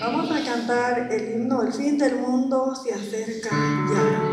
Vamos a cantar el himno El fin del mundo se acerca ya.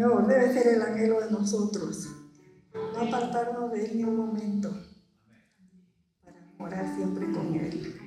Señor, debe ser el anhelo de nosotros. No apartarnos de Él ni un momento para morar siempre con Él.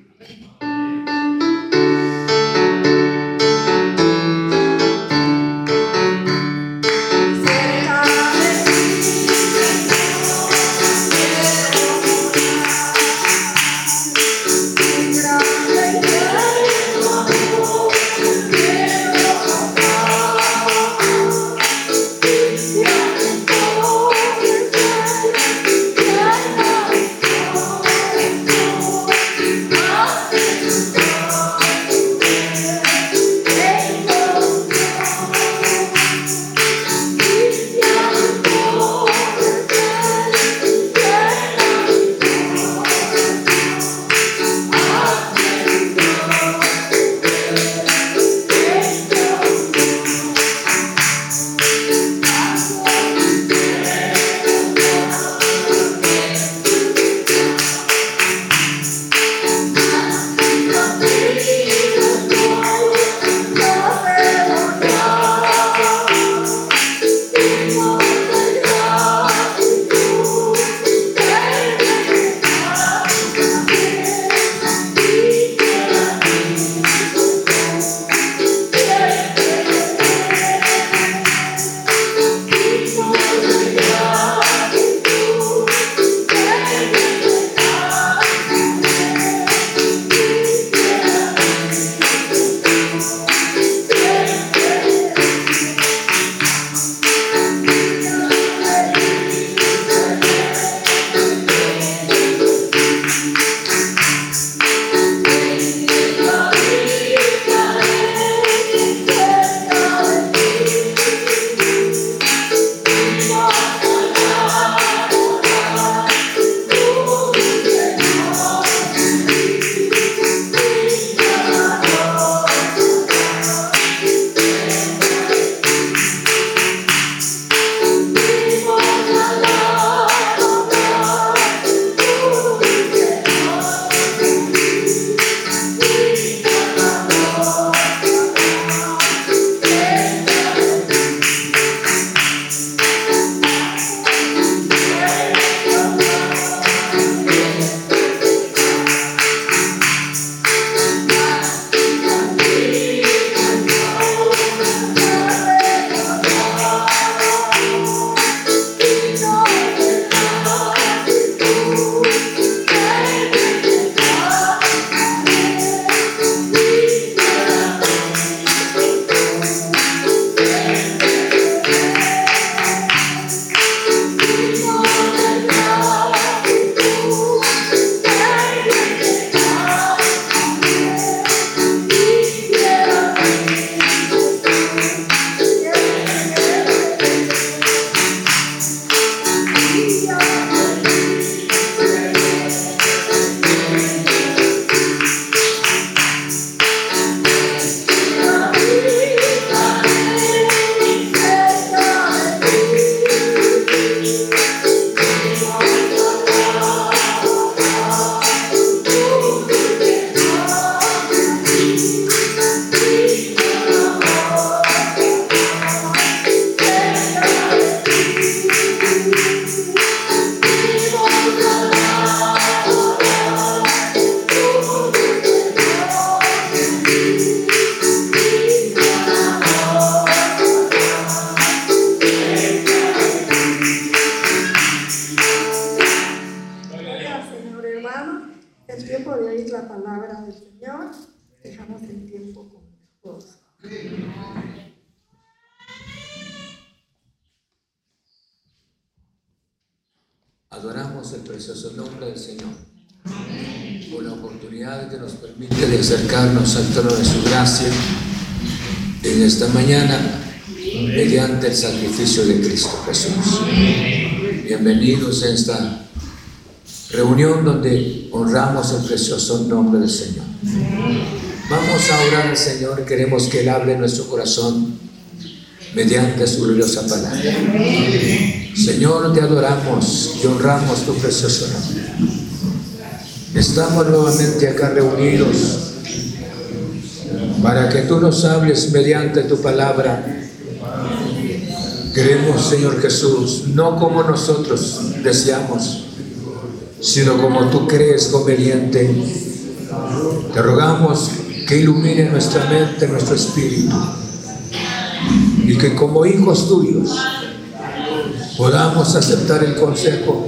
Honramos el precioso nombre del Señor. Vamos a orar al Señor, queremos que Él hable nuestro corazón mediante su gloriosa palabra. Señor, te adoramos y honramos tu precioso nombre. Estamos nuevamente acá reunidos para que tú nos hables mediante tu palabra. Queremos, Señor Jesús, no como nosotros deseamos, sino como tú crees conveniente. Te rogamos que ilumine nuestra mente, nuestro espíritu, y que como hijos tuyos podamos aceptar el consejo.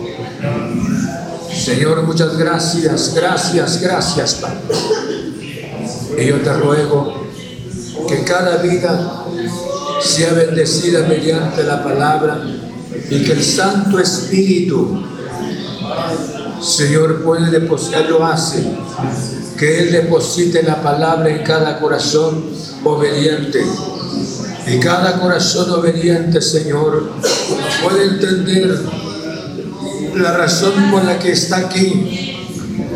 Señor, muchas gracias, gracias, gracias, Padre. Y yo te ruego que cada vida sea bendecida mediante la palabra y que el Santo Espíritu, Señor, puede depositar, lo hace, que Él deposite la palabra en cada corazón obediente. Y cada corazón obediente, Señor, puede entender la razón por la que está aquí,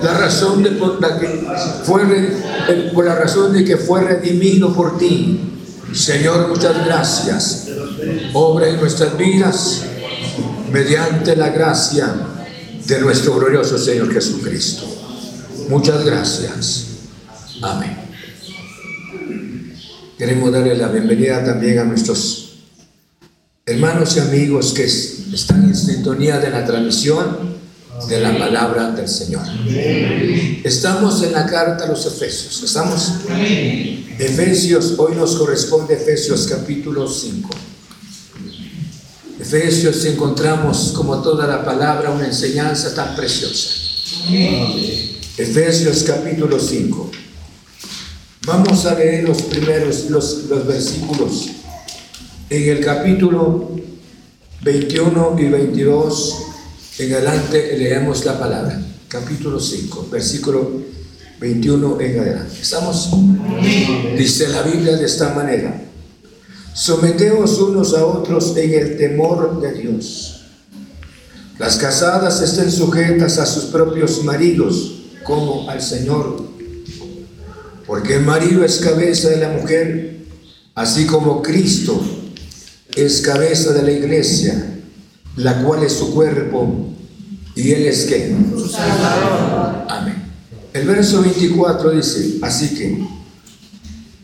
la razón de por la que fue por la razón de que fue redimido por ti. Señor, muchas gracias. Obra en nuestras vidas mediante la gracia de nuestro glorioso Señor Jesucristo. Muchas gracias. Amén. Queremos darle la bienvenida también a nuestros hermanos y amigos que están en sintonía de la transmisión de la palabra del Señor. Estamos en la carta a los Efesios. Estamos Efesios, hoy nos corresponde Efesios capítulo 5. Efesios encontramos como toda la palabra una enseñanza tan preciosa. Efesios capítulo 5. Vamos a leer los primeros, los, los versículos en el capítulo 21 y 22, en adelante leemos la palabra. Capítulo 5, versículo 21 en adelante. ¿Estamos? Dice la Biblia de esta manera. Someteos unos a otros en el temor de Dios. Las casadas estén sujetas a sus propios maridos como al Señor. Porque el marido es cabeza de la mujer, así como Cristo es cabeza de la iglesia, la cual es su cuerpo, y él es Salvador. Amén. El verso 24 dice, así que,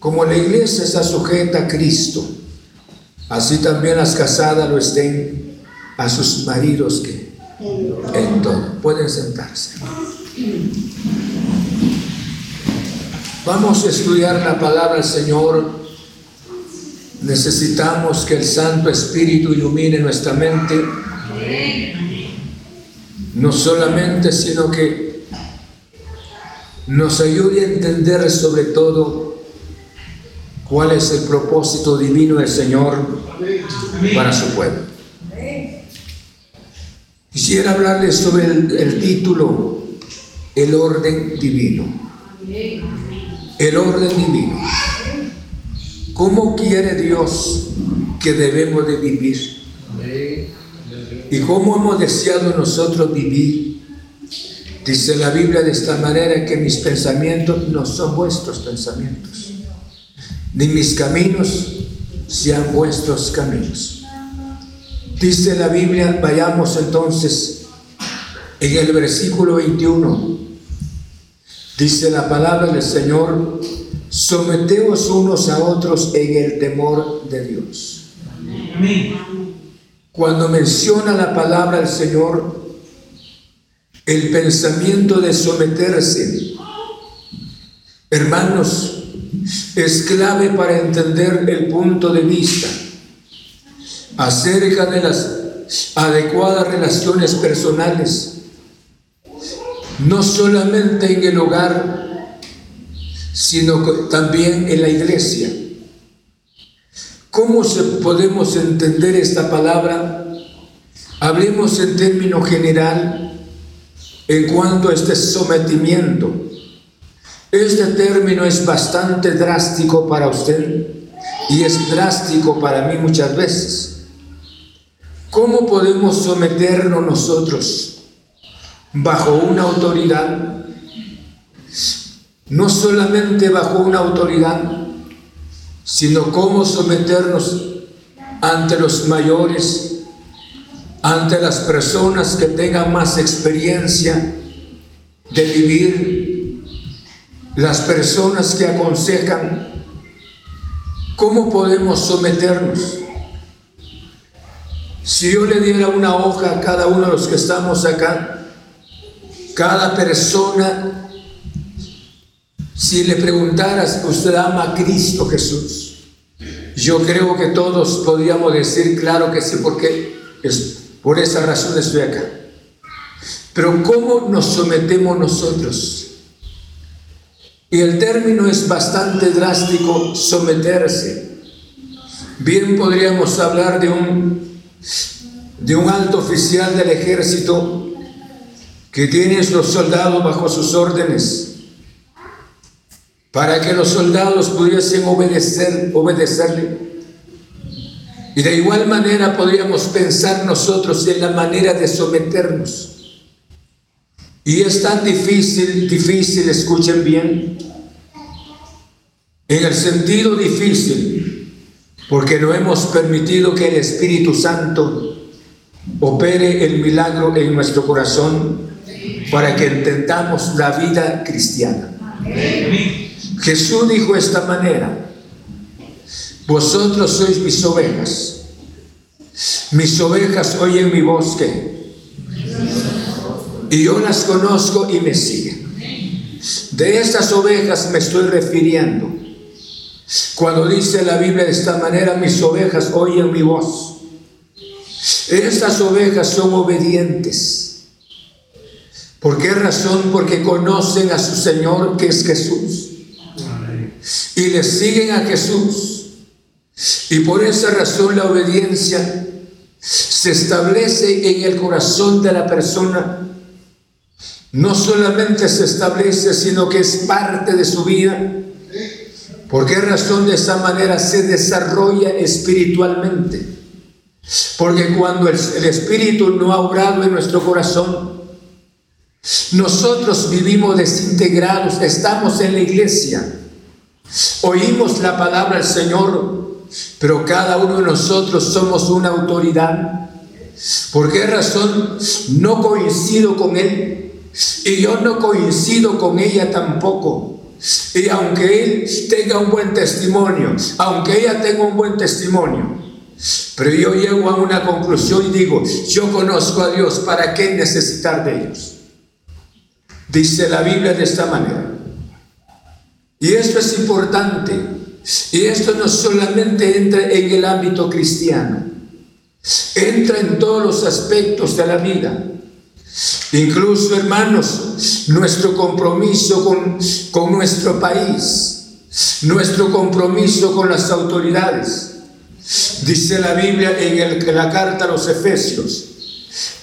como la iglesia está sujeta a Cristo, así también las casadas lo estén a sus maridos que en todo. Pueden sentarse. Vamos a estudiar la palabra del Señor Necesitamos que el Santo Espíritu ilumine nuestra mente. No solamente, sino que nos ayude a entender sobre todo cuál es el propósito divino del Señor para su pueblo. Quisiera hablarles sobre el, título, el orden divino. El orden divino. ¿Cómo quiere Dios que debemos de vivir? ¿Y cómo hemos deseado nosotros vivir? Dice la Biblia de esta manera que mis pensamientos no son vuestros pensamientos, ni mis caminos sean vuestros caminos. Dice la Biblia, vayamos entonces en el versículo 21. Dice la palabra del Señor, Someteos unos a otros en el temor de Dios. Cuando menciona la palabra del Señor, el pensamiento de someterse, hermanos, es clave para entender el punto de vista acerca de las adecuadas relaciones personales no solamente en el hogar, sino también en la iglesia. ¿Cómo podemos entender esta palabra? Hablemos en término general en cuanto a este sometimiento. Este término es bastante drástico para usted y es drástico para mí muchas veces. ¿Cómo podemos someternos nosotros bajo una autoridad? No solamente bajo una autoridad, sino cómo someternos ante los mayores, ante las personas que tengan más experiencia de vivir, las personas que aconsejan, ¿cómo podemos someternos? Si yo le diera una hoja a cada uno de los que estamos acá, cada persona, si le preguntaras, ¿usted ama a Cristo Jesús? Yo creo que todos podríamos decir, claro que sí, porque es, por esa razón estoy acá. Pero ¿cómo nos sometemos nosotros? Y el término es bastante drástico, someterse. Bien podríamos hablar de un de un alto oficial del ejército que tiene a los soldados bajo sus órdenes para que los soldados pudiesen obedecer, obedecerle. Y de igual manera podríamos pensar nosotros en la manera de someternos. Y es tan difícil, difícil, escuchen bien, en el sentido difícil, porque no hemos permitido que el Espíritu Santo opere el milagro en nuestro corazón para que entendamos la vida cristiana. Jesús dijo esta manera, vosotros sois mis ovejas, mis ovejas oyen mi bosque y yo las conozco y me siguen. De estas ovejas me estoy refiriendo. Cuando dice la Biblia de esta manera, mis ovejas oyen mi voz estas ovejas son obedientes. ¿Por qué razón? Porque conocen a su Señor que es Jesús. Y le siguen a Jesús. Y por esa razón la obediencia se establece en el corazón de la persona. No solamente se establece, sino que es parte de su vida. ¿Por qué razón de esa manera se desarrolla espiritualmente? Porque cuando el, Espíritu no ha obrado en nuestro corazón, nosotros vivimos desintegrados, estamos en la iglesia, oímos la palabra del Señor, pero cada uno de nosotros somos una autoridad. ¿Por qué razón no coincido con Él? Y yo no coincido con ella tampoco. Y aunque Él tenga un buen testimonio, aunque ella tenga un buen testimonio, pero yo llego a una conclusión y digo, yo conozco a Dios, ¿para qué necesitar de ellos? Dice la Biblia de esta manera. Y esto es importante. Y esto no solamente entra en el ámbito cristiano, entra en todos los aspectos de la vida. Incluso, hermanos, nuestro compromiso con, con nuestro país, nuestro compromiso con las autoridades. Dice la Biblia en, la carta a los Efesios,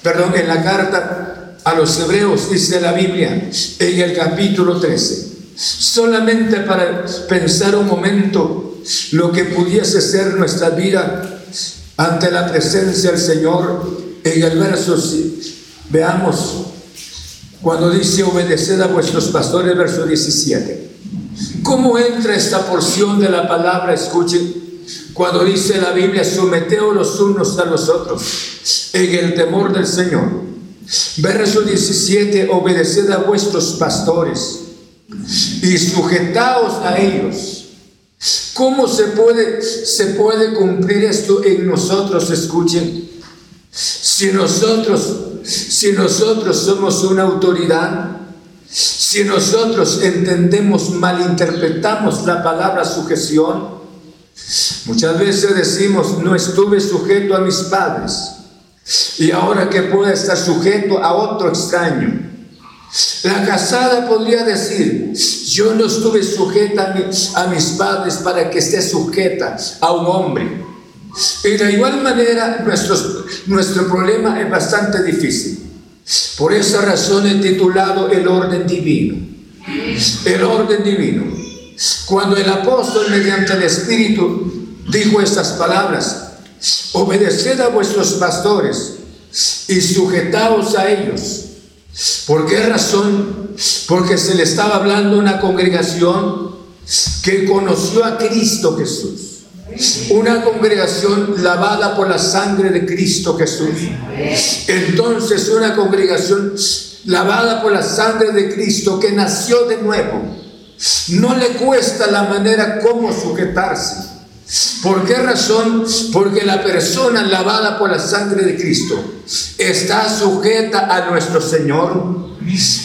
perdón, en la carta a los Hebreos, dice la Biblia en el capítulo 13, solamente para pensar un momento lo que pudiese ser nuestra vida ante la presencia del Señor, en el verso, veamos, cuando dice obedeced a vuestros pastores, verso 17. ¿Cómo entra esta porción de la palabra? Escuchen, cuando dice la Biblia, someteos los unos a los otros en el temor del Señor. Verso 17, obedeced a vuestros pastores y sujetaos a ellos. ¿Cómo se puede, se puede cumplir esto en nosotros? Escuchen. Si nosotros, si nosotros somos una autoridad, si nosotros entendemos, malinterpretamos la palabra sujeción, Muchas veces decimos, no estuve sujeto a mis padres y ahora que puedo estar sujeto a otro extraño. La casada podría decir, yo no estuve sujeta a, mis padres para que esté sujeta a un hombre. Y de igual manera nuestro problema es bastante difícil. Por esa razón he titulado el orden divino. El orden divino. Cuando el apóstol mediante el Espíritu dijo estas palabras, obedeced a vuestros pastores y sujetaos a ellos. ¿Por qué razón? Porque se le estaba hablando una congregación que conoció a Cristo Jesús. Una congregación lavada por la sangre de Cristo Jesús. Entonces una congregación lavada por la sangre de Cristo que nació de nuevo. No le cuesta la manera como sujetarse. ¿Por qué razón? Porque la persona lavada por la sangre de Cristo está sujeta a nuestro Señor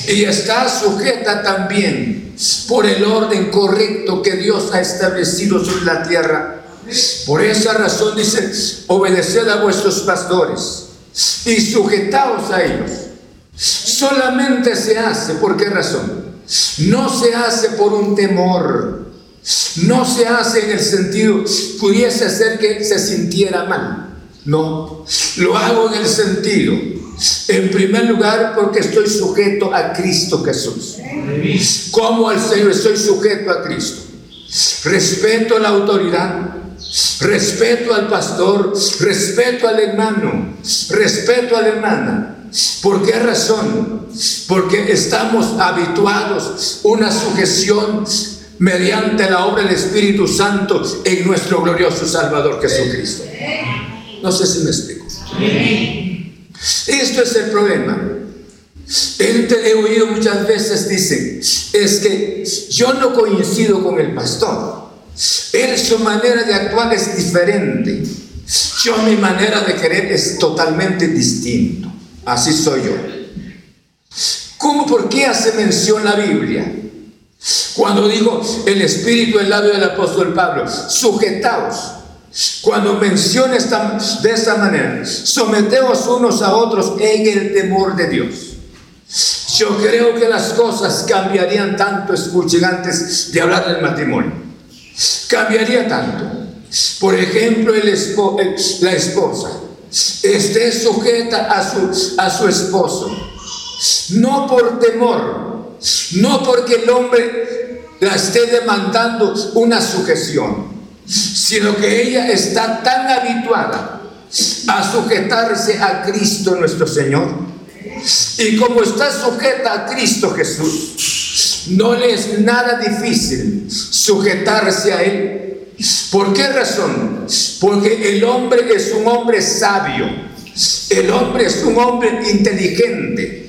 y está sujeta también por el orden correcto que Dios ha establecido sobre la tierra. Por esa razón dice, obedeced a vuestros pastores y sujetaos a ellos. Solamente se hace, ¿por qué razón? No se hace por un temor no se hace en el sentido, pudiese ser que se sintiera mal. No, lo hago en el sentido, en primer lugar, porque estoy sujeto a Cristo Jesús. Como al Señor estoy sujeto a Cristo. Respeto la autoridad, respeto al pastor, respeto al hermano, respeto a la hermana. ¿Por qué razón? Porque estamos habituados una sujeción mediante la obra del Espíritu Santo en nuestro glorioso Salvador Jesucristo. No sé si me explico. Esto es el problema. He oído muchas veces, dicen, es que yo no coincido con el pastor. Él, su manera de actuar es diferente. Yo, mi manera de querer es totalmente distinto. Así soy yo. ¿Cómo? ¿Por qué hace mención la Biblia? Cuando digo el espíritu el labio del apóstol Pablo, sujetaos. Cuando menciona esta, de esta manera, someteos unos a otros en el temor de Dios. Yo creo que las cosas cambiarían tanto, escuchen antes de hablar del matrimonio. Cambiaría tanto. Por ejemplo, el la esposa esté sujeta a su, a su esposo, no por temor, no porque el hombre la esté demandando una sujeción, sino que ella está tan habituada a sujetarse a Cristo nuestro Señor. Y como está sujeta a Cristo Jesús, no le es nada difícil sujetarse a Él. ¿Por qué razón? Porque el hombre es un hombre sabio, el hombre es un hombre inteligente.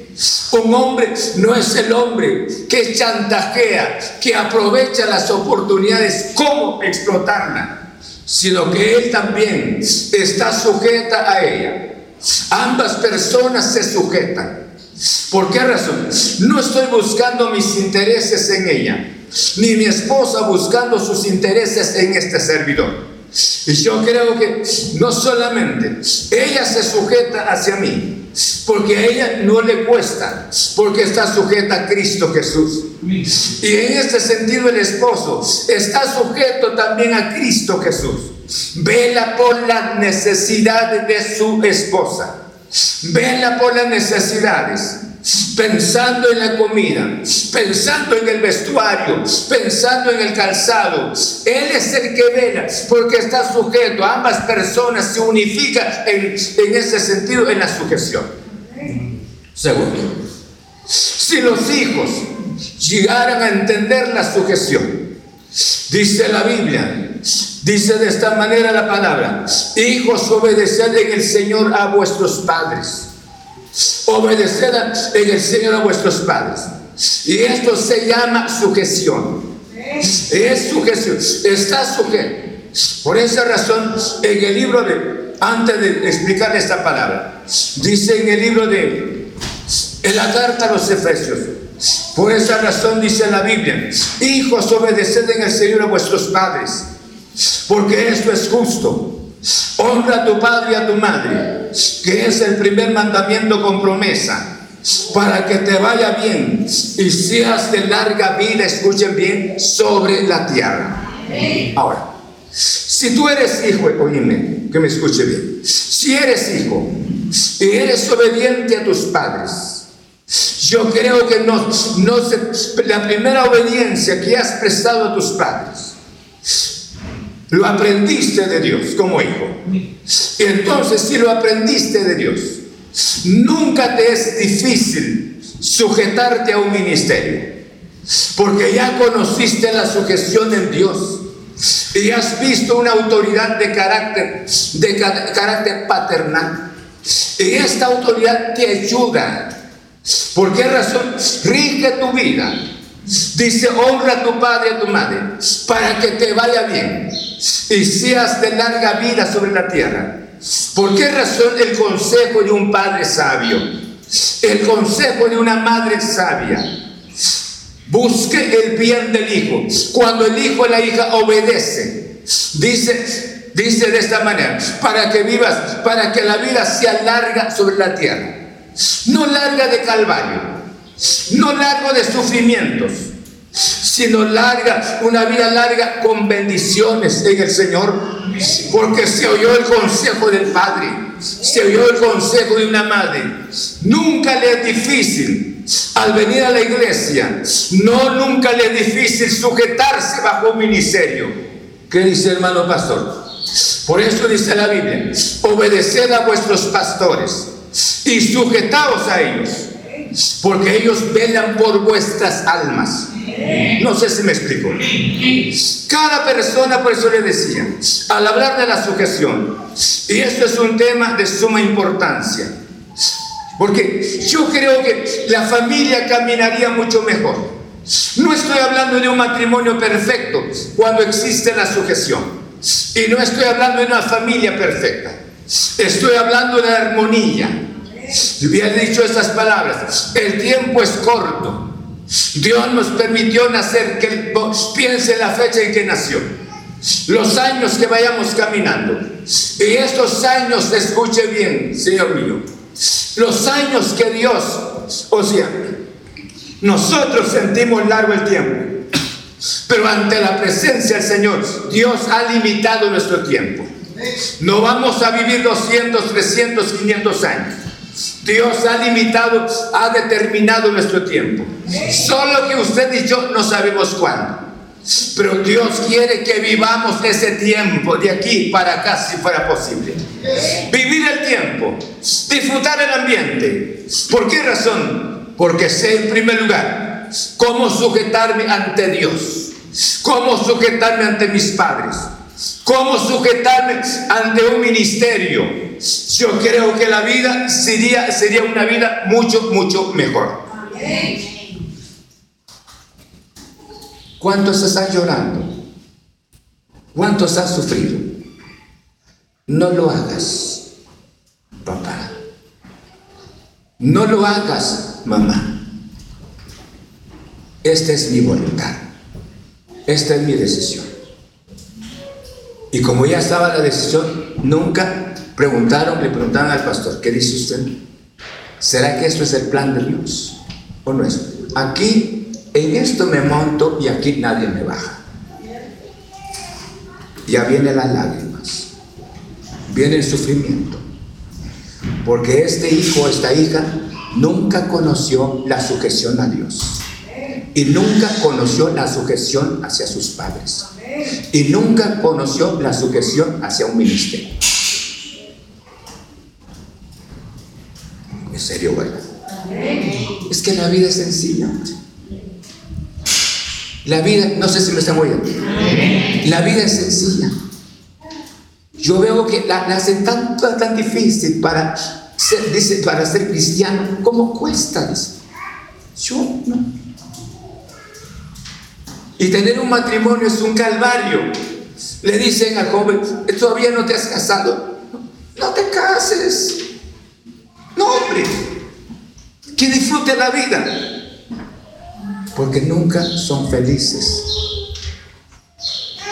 Un hombre no es el hombre que chantajea, que aprovecha las oportunidades, cómo explotarla, sino que él también está sujeta a ella. Ambas personas se sujetan. ¿Por qué razón? No estoy buscando mis intereses en ella, ni mi esposa buscando sus intereses en este servidor. Y yo creo que no solamente ella se sujeta hacia mí, porque a ella no le cuesta, porque está sujeta a Cristo Jesús. Y en este sentido el esposo está sujeto también a Cristo Jesús. Vela por las necesidades de su esposa. Vela por las necesidades pensando en la comida, pensando en el vestuario, pensando en el calzado. Él es el que vela porque está sujeto. Ambas personas se unifican en, en ese sentido, en la sujeción. Segundo, si los hijos llegaran a entender la sujeción, dice la Biblia, dice de esta manera la palabra, hijos obedeced en el Señor a vuestros padres Obedeced en el Señor a vuestros padres. Y esto se llama sujeción. Es sujeción. Está sujeto. Por esa razón, en el libro de, antes de explicar esta palabra, dice en el libro de, en la carta a los Efesios, por esa razón dice la Biblia, hijos, obedeced en el Señor a vuestros padres, porque esto es justo. Honra a tu padre y a tu madre, que es el primer mandamiento con promesa, para que te vaya bien y seas de larga vida, escuchen bien, sobre la tierra. Ahora, si tú eres hijo, oíme, que me escuche bien, si eres hijo y eres obediente a tus padres, yo creo que no, la primera obediencia que has prestado a tus padres, lo aprendiste de Dios como hijo. Entonces si lo aprendiste de Dios, nunca te es difícil sujetarte a un ministerio. Porque ya conociste la sujeción en Dios y has visto una autoridad de carácter, de carácter paternal. Y esta autoridad te ayuda ¿Por qué razón? Rige tu vida. Dice, honra a tu padre y a tu madre para que te vaya bien y seas de larga vida sobre la tierra. ¿Por qué razón el consejo de un padre sabio? El consejo de una madre sabia. Busque el bien del hijo. Cuando el hijo y la hija obedece, dice, dice de esta manera, para que vivas, para que la vida sea larga sobre la tierra no larga de calvario, no largo de sufrimientos, sino larga, una vida larga con bendiciones en el Señor, porque se oyó el consejo del Padre, se oyó el consejo de una madre. Nunca le es difícil al venir a la iglesia, no nunca le es difícil sujetarse bajo un ministerio. ¿Qué dice hermano pastor? Por eso dice la Biblia, obedeced a vuestros pastores y sujetaos a ellos, porque ellos velan por vuestras almas. No sé si me explico. Cada persona, por eso le decía, al hablar de la sujeción, y esto es un tema de suma importancia, porque yo creo que la familia caminaría mucho mejor. No estoy hablando de un matrimonio perfecto cuando existe la sujeción. Y no estoy hablando de una familia perfecta. Estoy hablando de armonía, yo había dicho estas palabras, el tiempo es corto. Dios nos permitió nacer, que piense en la fecha en que nació, los años que vayamos caminando. Y estos años, escuche bien, Señor mío, los años que Dios, o nosotros sentimos largo el tiempo, pero ante la presencia del Señor, Dios ha limitado nuestro tiempo. No vamos a vivir 200, 300, 500 años. Dios ha limitado, ha determinado nuestro tiempo. Solo que usted y yo no sabemos cuándo. Pero Dios quiere que vivamos ese tiempo de aquí para acá si fuera posible. Vivir el tiempo, disfrutar el ambiente. ¿Por qué razón? Porque sé en primer lugar cómo sujetarme ante Dios, cómo sujetarme ante mis padres, cómo sujetarme ante un ministerio yo creo que la vida sería, sería una vida mucho, mucho mejor. ¿Cuántos están llorando? ¿Cuántos han sufrido? No lo hagas, papá. No lo hagas, mamá. Esta es mi voluntad. Esta es mi decisión. Y como ya estaba la decisión, nunca Preguntaron, le preguntaron al pastor, ¿qué dice usted? ¿Será que esto es el plan de Dios o no es? Aquí, en esto me monto y aquí nadie me baja. Ya vienen las lágrimas, viene el sufrimiento, porque este hijo, esta hija, nunca conoció la sujeción a Dios y nunca conoció la sujeción hacia sus padres y nunca conoció la sujeción hacia un ministerio. Serio, ¿verdad? Es que la vida es sencilla. La vida, no sé si me están oyendo. La vida es sencilla. Yo veo que la, hacen tan, tan difícil para ser, dice, para ser cristiano. ¿Cómo cuesta? Yo no. Y tener un matrimonio es un calvario. Le dicen al joven, todavía no te has casado. No te cases. No, hombre, que disfrute la vida. Porque nunca son felices.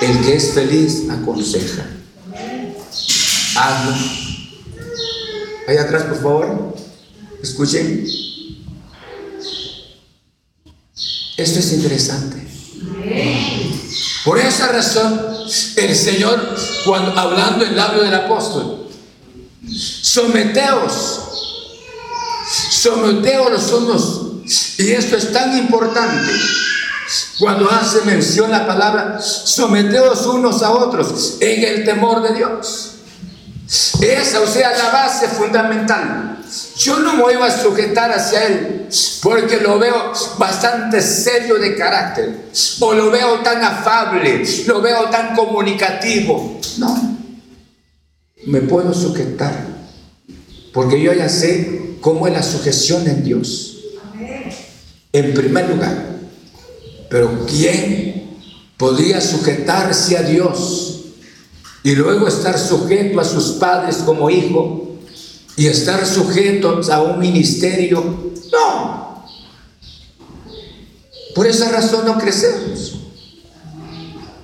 El que es feliz aconseja. Hazlo. Ahí atrás, por favor. Escuchen. Esto es interesante. Por esa razón, el Señor, cuando hablando el labio del apóstol, someteos, someteos los unos, y esto es tan importante. Cuando hace mención la palabra, someteos unos a otros en el temor de Dios. Esa, o sea, la base fundamental. Yo no me voy a sujetar hacia Él porque lo veo bastante serio de carácter, o lo veo tan afable, lo veo tan comunicativo. No, me puedo sujetar porque yo ya sé cómo es la sujeción en Dios. En primer lugar, pero ¿quién podría sujetarse a Dios? y luego estar sujeto a sus padres como hijo y estar sujeto a un ministerio. No. Por esa razón no crecemos.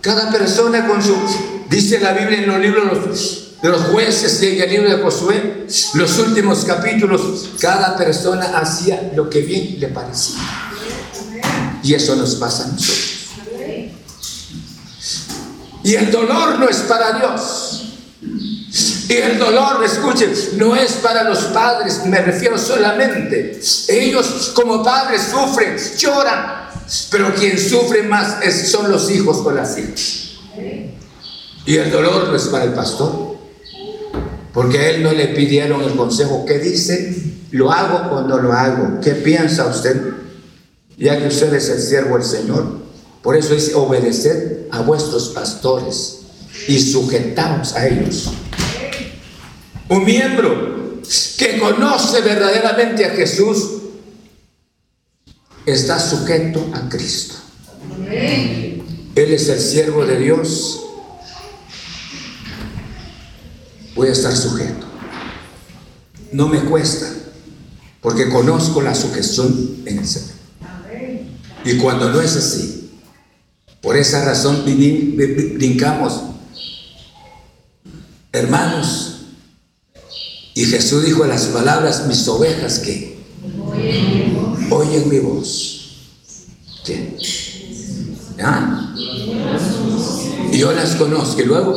Cada persona con su, dice la Biblia en los libros de los jueces y en el libro de Josué, los últimos capítulos, cada persona hacía lo que bien le parecía. Y eso nos pasa a nosotros. Y el dolor no es para Dios. Y el dolor, escuchen, no es para los padres, me refiero solamente. Ellos como padres sufren, lloran, pero quien sufre más son los hijos con las hijas. Y el dolor no es para el pastor, porque a él no le pidieron el consejo. ¿Qué dice? ¿Lo hago o no lo hago? ¿Qué piensa usted? Ya que usted es el siervo del Señor. Por eso es obedecer a vuestros pastores y sujetaos a ellos. Un miembro que conoce verdaderamente a Jesús está sujeto a Cristo. Él es el siervo de Dios. Voy a estar sujeto. No me cuesta, porque conozco la sujeción en el Señor. Y cuando no es así, por esa razón brincamos. Hermanos, y Jesús dijo las palabras, mis ovejas que oyen mi voz. ¿Qué? ¿Ah? Y yo las conozco. Y luego,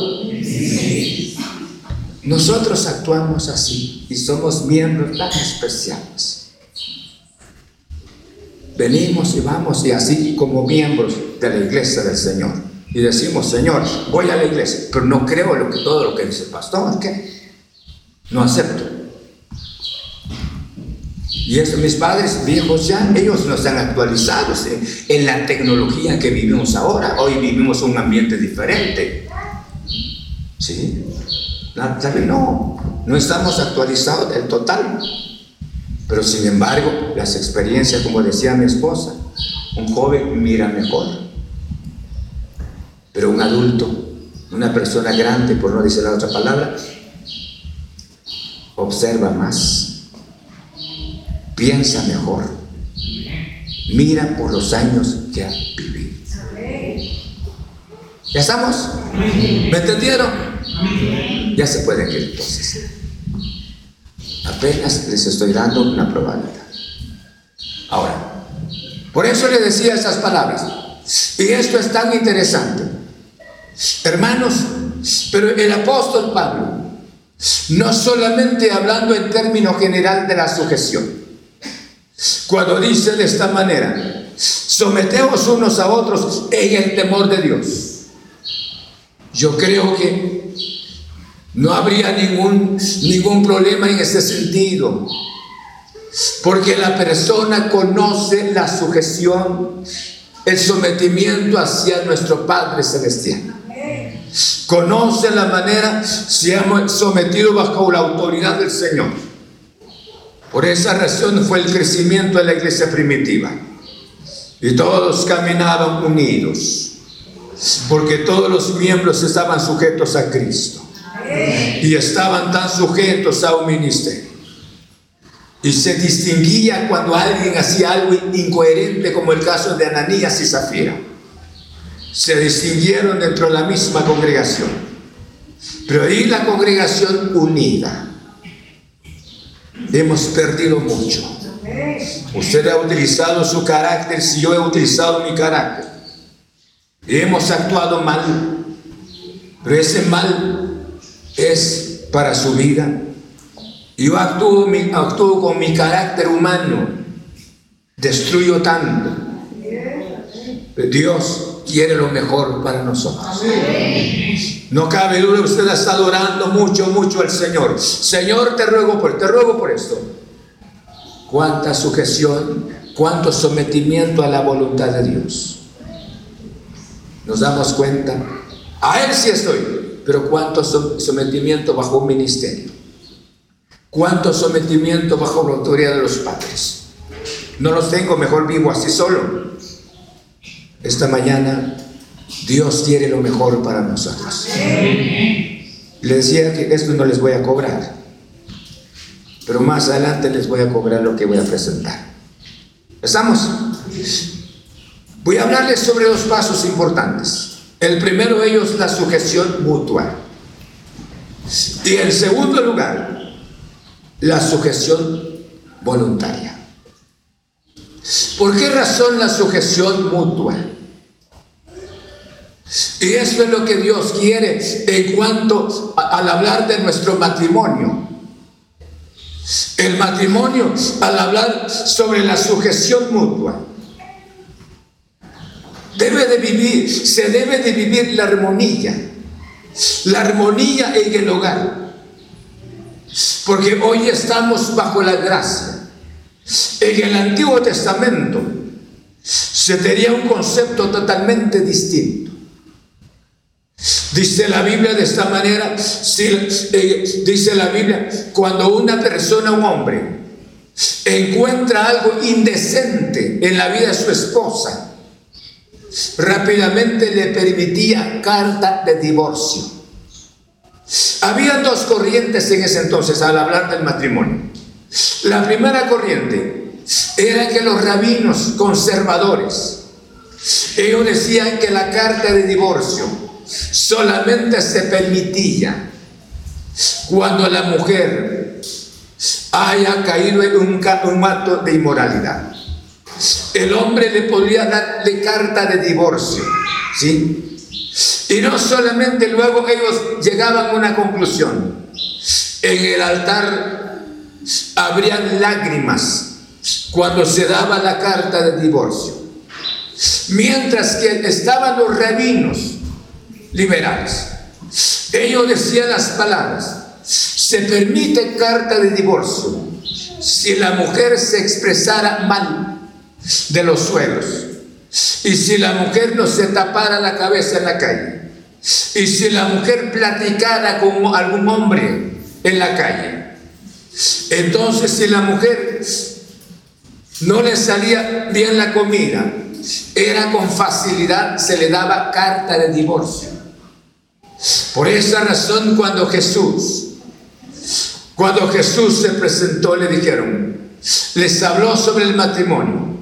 nosotros actuamos así y somos miembros tan especiales. Venimos y vamos y así como miembros de la iglesia del Señor. Y decimos, Señor, voy a la iglesia, pero no creo lo que, todo lo que dice el pastor, ¿qué? No acepto. Y eso, mis padres viejos ya, ellos no están actualizados en, en la tecnología que vivimos ahora. Hoy vivimos un ambiente diferente. ¿Sí? No, no estamos actualizados del total. Pero sin embargo, las experiencias, como decía mi esposa, un joven mira mejor. Pero un adulto, una persona grande, por no decir la otra palabra, observa más, piensa mejor, mira por los años que ha vivido. ¿Ya estamos? ¿Me entendieron? Ya se pueden ir entonces. Apenas les estoy dando una probabilidad. Ahora, por eso le decía esas palabras. Y esto es tan interesante. Hermanos, pero el apóstol Pablo, no solamente hablando en términos general de la sujeción, cuando dice de esta manera, someteos unos a otros en el temor de Dios. Yo creo que no habría ningún, ningún problema en ese sentido. Porque la persona conoce la sujeción, el sometimiento hacia nuestro Padre Celestial. Conoce la manera si hemos sometido bajo la autoridad del Señor. Por esa razón fue el crecimiento de la iglesia primitiva. Y todos caminaban unidos. Porque todos los miembros estaban sujetos a Cristo y estaban tan sujetos a un ministerio. Y se distinguía cuando alguien hacía algo incoherente, como el caso de Ananías y Zafira. Se distinguieron dentro de la misma congregación. Pero ahí la congregación unida. Hemos perdido mucho. Usted ha utilizado su carácter si yo he utilizado mi carácter. Hemos actuado mal. Pero ese mal es para su vida. Yo actúo, actúo con mi carácter humano. Destruyo tanto. Dios quiere lo mejor para nosotros. No cabe duda, usted está adorando mucho, mucho al Señor. Señor, te ruego por, te ruego por esto. Cuánta sujeción, cuánto sometimiento a la voluntad de Dios. Nos damos cuenta. A Él sí estoy, pero cuánto sometimiento bajo un ministerio. Cuánto sometimiento bajo la autoridad de los padres. No los tengo, mejor vivo así solo. Esta mañana Dios quiere lo mejor para nosotros. Le decía que esto no les voy a cobrar, pero más adelante les voy a cobrar lo que voy a presentar. ¿Estamos? Voy a hablarles sobre dos pasos importantes. El primero de ellos, la sujeción mutua. Y en segundo lugar, la sujeción voluntaria. ¿Por qué razón la sujeción mutua? Y eso es lo que Dios quiere en cuanto al hablar de nuestro matrimonio. El matrimonio, al hablar sobre la sujeción mutua, debe de vivir, se debe de vivir la armonía, la armonía en el hogar. Porque hoy estamos bajo la gracia. En el Antiguo Testamento se tenía un concepto totalmente distinto. Dice la Biblia de esta manera, eh, dice la Biblia, cuando una persona, un hombre, encuentra algo indecente en la vida de su esposa, rápidamente le permitía carta de divorcio. Había dos corrientes en ese entonces al hablar del matrimonio. La primera corriente era que los rabinos conservadores, ellos decían que la carta de divorcio solamente se permitía cuando la mujer haya caído en un, un de inmoralidad. El hombre le podía darle carta de divorcio, ¿sí? Y no solamente luego ellos llegaban a una conclusión. En el altar habrían lágrimas cuando se daba la carta de divorcio. Mientras que estaban los rabinos liberales. Ellos decían las palabras, se permite carta de divorcio si la mujer se expresara mal de los suelos y si la mujer no se tapara la cabeza en la calle y si la mujer platicara con algún hombre en la calle. Entonces si la mujer no le salía bien la comida, era con facilidad, se le daba carta de divorcio. Por esa razón cuando Jesús, cuando Jesús se presentó, le dijeron, les habló sobre el matrimonio.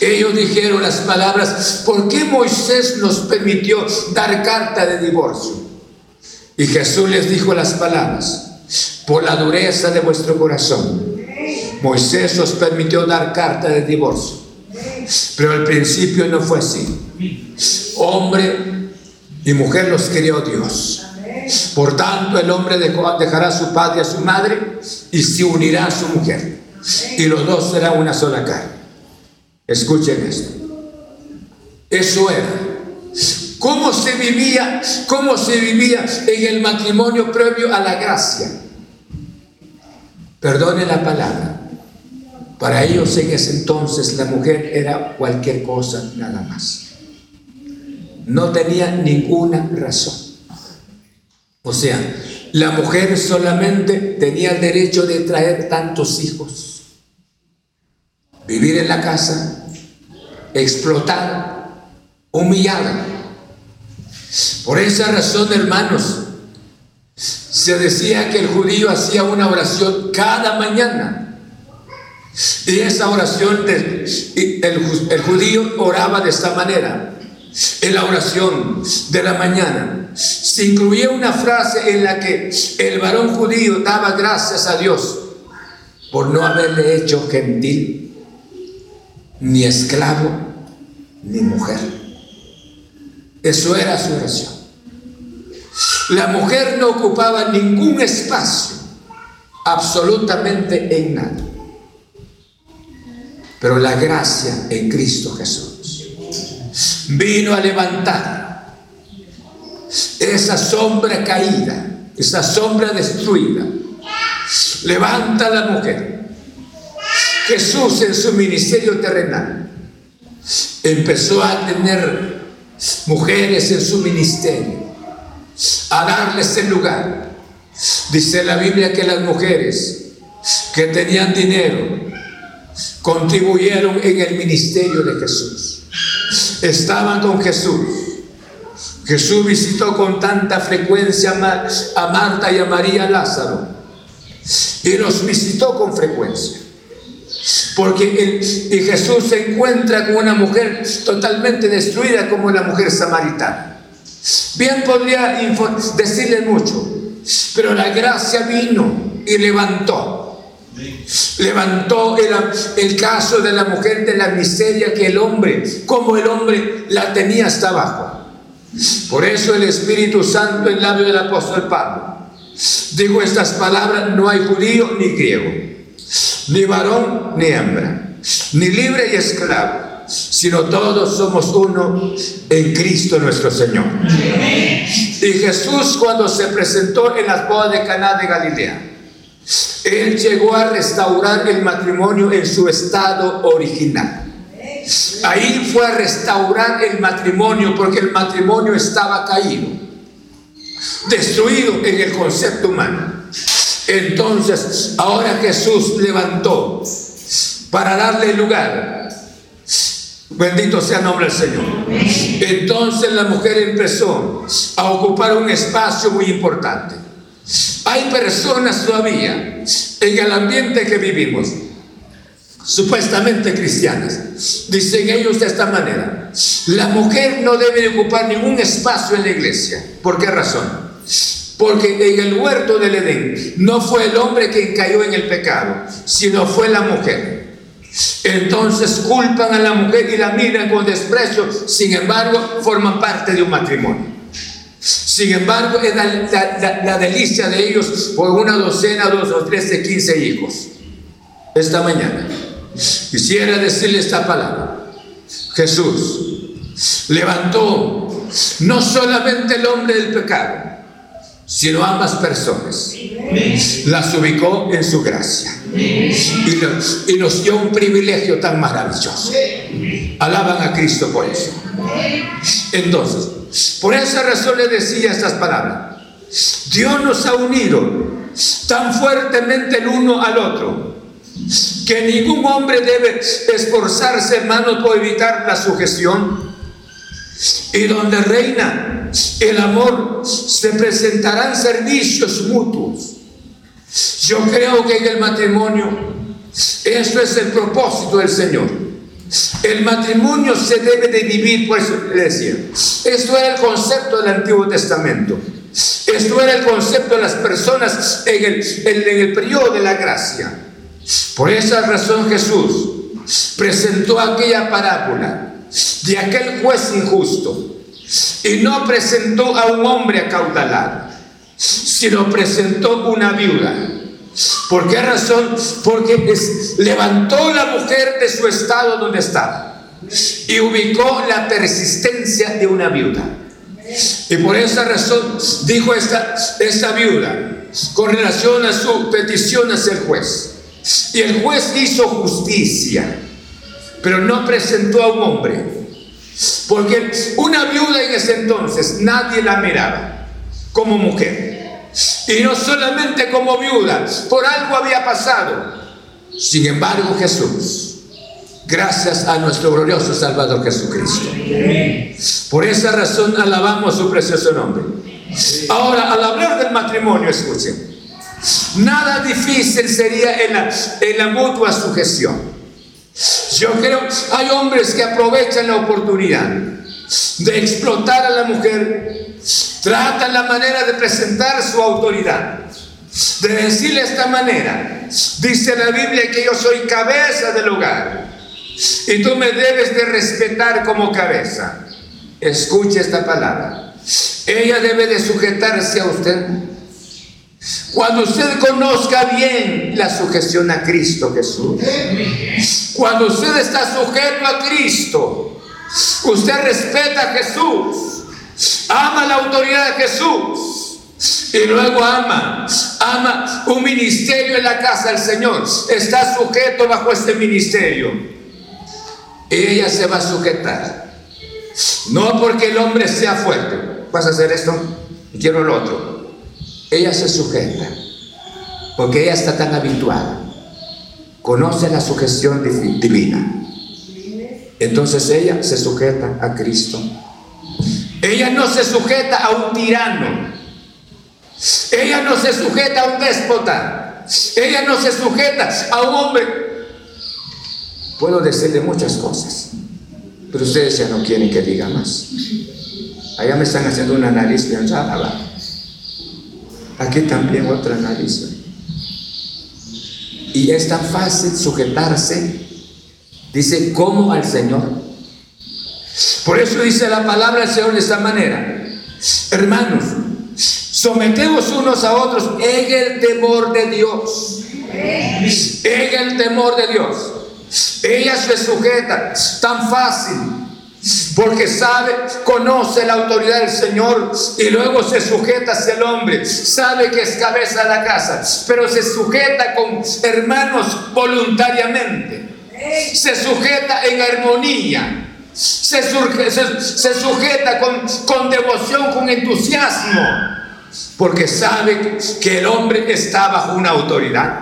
Ellos dijeron las palabras, ¿por qué Moisés nos permitió dar carta de divorcio? Y Jesús les dijo las palabras, por la dureza de vuestro corazón. Moisés os permitió dar carta de divorcio. Pero al principio no fue así. Hombre y mujer los crió Dios. Por tanto, el hombre dejará a su padre y a su madre y se unirá a su mujer. Y los dos serán una sola carne. Escuchen esto. Eso era. ¿Cómo se vivía? ¿Cómo se vivía en el matrimonio previo a la gracia? Perdone la palabra. Para ellos en ese entonces la mujer era cualquier cosa nada más no tenía ninguna razón. O sea, la mujer solamente tenía el derecho de traer tantos hijos, vivir en la casa, explotar, humillar. Por esa razón, hermanos, se decía que el judío hacía una oración cada mañana. Y esa oración, el, el judío oraba de esta manera en la oración de la mañana, se incluía una frase en la que el varón judío daba gracias a Dios por no haberle hecho gentil, ni esclavo, ni mujer. Eso era su oración. La mujer no ocupaba ningún espacio, absolutamente en nada. Pero la gracia en Cristo Jesús vino a levantar esa sombra caída, esa sombra destruida. Levanta a la mujer. Jesús en su ministerio terrenal empezó a tener mujeres en su ministerio a darles el lugar. Dice la Biblia que las mujeres que tenían dinero contribuyeron en el ministerio de Jesús. Estaban con Jesús. Jesús visitó con tanta frecuencia a Marta y a María Lázaro. Y los visitó con frecuencia. Porque y Jesús se encuentra con una mujer totalmente destruida como la mujer samaritana. Bien podría decirle mucho, pero la gracia vino y levantó. Levantó el, caso de la mujer de la miseria que el hombre, como el hombre la tenía hasta abajo. Por eso el Espíritu Santo en labio del apóstol Pablo dijo estas palabras, no hay judío ni griego, ni varón ni hembra, ni libre y esclavo sino todos somos uno en Cristo nuestro Señor. Y Jesús cuando se presentó en las bodas de Caná de Galilea, él llegó a restaurar el matrimonio en su estado original. Ahí fue a restaurar el matrimonio porque el matrimonio estaba caído, destruido en el concepto humano. Entonces, ahora Jesús levantó para darle lugar Bendito sea el nombre del Señor. Entonces la mujer empezó a ocupar un espacio muy importante. Hay personas todavía en el ambiente que vivimos, supuestamente cristianas. Dicen ellos de esta manera, la mujer no debe ocupar ningún espacio en la iglesia. ¿Por qué razón? Porque en el huerto del Edén no fue el hombre quien cayó en el pecado, sino fue la mujer. Entonces culpan a la mujer y la miran con desprecio, sin embargo forman parte de un matrimonio. Sin embargo, es la, delicia de ellos por una docena, dos o trece, quince hijos. Esta mañana quisiera decirle esta palabra. Jesús levantó no solamente el hombre del pecado, sino ambas personas. Las ubicó en su gracia y nos, dio un privilegio tan maravilloso. Alaban a Cristo por eso. Entonces, por esa razón le decía estas palabras. Dios nos ha unido tan fuertemente el uno al otro que ningún hombre debe esforzarse, hermano, por evitar la sujeción y donde reina el amor, se presentarán servicios mutuos. Yo creo que en el matrimonio, eso es el propósito del Señor. El matrimonio se debe de vivir, por le decía. Esto era el concepto del Antiguo Testamento. Esto era el concepto de las personas en el, en el periodo de la gracia. Por esa razón Jesús presentó aquella parábola de aquel juez injusto y no presentó a un hombre acaudalado, sino presentó una viuda. ¿Por qué razón? Porque levantó la mujer de su estado donde estaba y ubicó la persistencia de una viuda. Y por esa razón dijo esta, esta viuda con relación a su petición hacia el juez. Y el juez hizo justicia pero no presentó a un hombre. Porque una viuda en ese entonces nadie la miraba como mujer. Y no solamente como viuda, por algo había pasado. Sin embargo, Jesús, gracias a nuestro glorioso Salvador Jesucristo. Por esa razón alabamos su precioso nombre. Ahora, al hablar del matrimonio, escuchen, nada difícil sería en la, en la mutua sujeción. Yo creo, hay hombres que aprovechan la oportunidad de explotar a la mujer, tratan la manera de presentar su autoridad de decirle de esta manera. Dice la Biblia que yo soy cabeza del hogar y tú me debes de respetar como cabeza. Escuche esta palabra. Ella debe de sujetarse a usted. Cuando usted conozca bien la sujeción a Cristo Jesús, cuando usted está sujeto a Cristo, usted respeta a Jesús, ama la autoridad de Jesús y luego ama, ama un ministerio en la casa del Señor, está sujeto bajo este ministerio. Ella se va a sujetar. No porque el hombre sea fuerte. ¿Vas a hacer esto? Quiero lo otro. Ella se sujeta. Porque ella está tan habituada. Conoce la sujeción divina. Entonces ella se sujeta a Cristo. Ella no se sujeta a un tirano. Ella no se sujeta a un déspota. Ella no se sujeta a un hombre. Puedo decirle muchas cosas, pero ustedes ya no quieren que diga más. Allá me están haciendo una nariz bien. Aquí también otra nariz. Y es tan fácil sujetarse, dice, como al Señor. Por eso dice la palabra del Señor de esta manera. Hermanos, sometemos unos a otros en el temor de Dios. En el temor de Dios. Ella se sujeta tan fácil porque sabe, conoce la autoridad del Señor y luego se sujeta hacia el hombre. Sabe que es cabeza de la casa, pero se sujeta con hermanos voluntariamente. Se sujeta en armonía. Se, se, sujeta con, con devoción, con entusiasmo, porque sabe que el hombre está bajo una autoridad.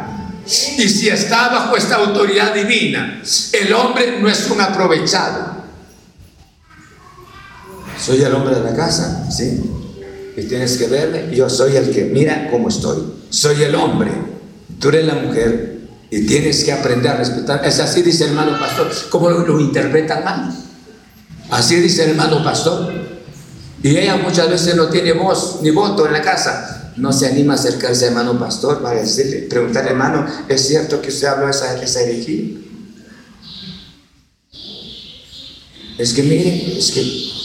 Y si está bajo esta autoridad divina, el hombre no es un aprovechado. Soy el hombre de la casa, ¿sí? Y tienes que verme, yo soy el que mira cómo estoy. Soy el hombre, tú eres la mujer y tienes que aprender a respetar. Es así dice el hermano pastor, ¿cómo lo, lo interpretan mal? Así dice el hermano pastor. Y ella muchas veces no tiene voz ni voto en la casa. No se anima a acercarse al hermano pastor para decirle, preguntarle, hermano, ¿es cierto que usted habló esa, esa herejía? Es que mire, es que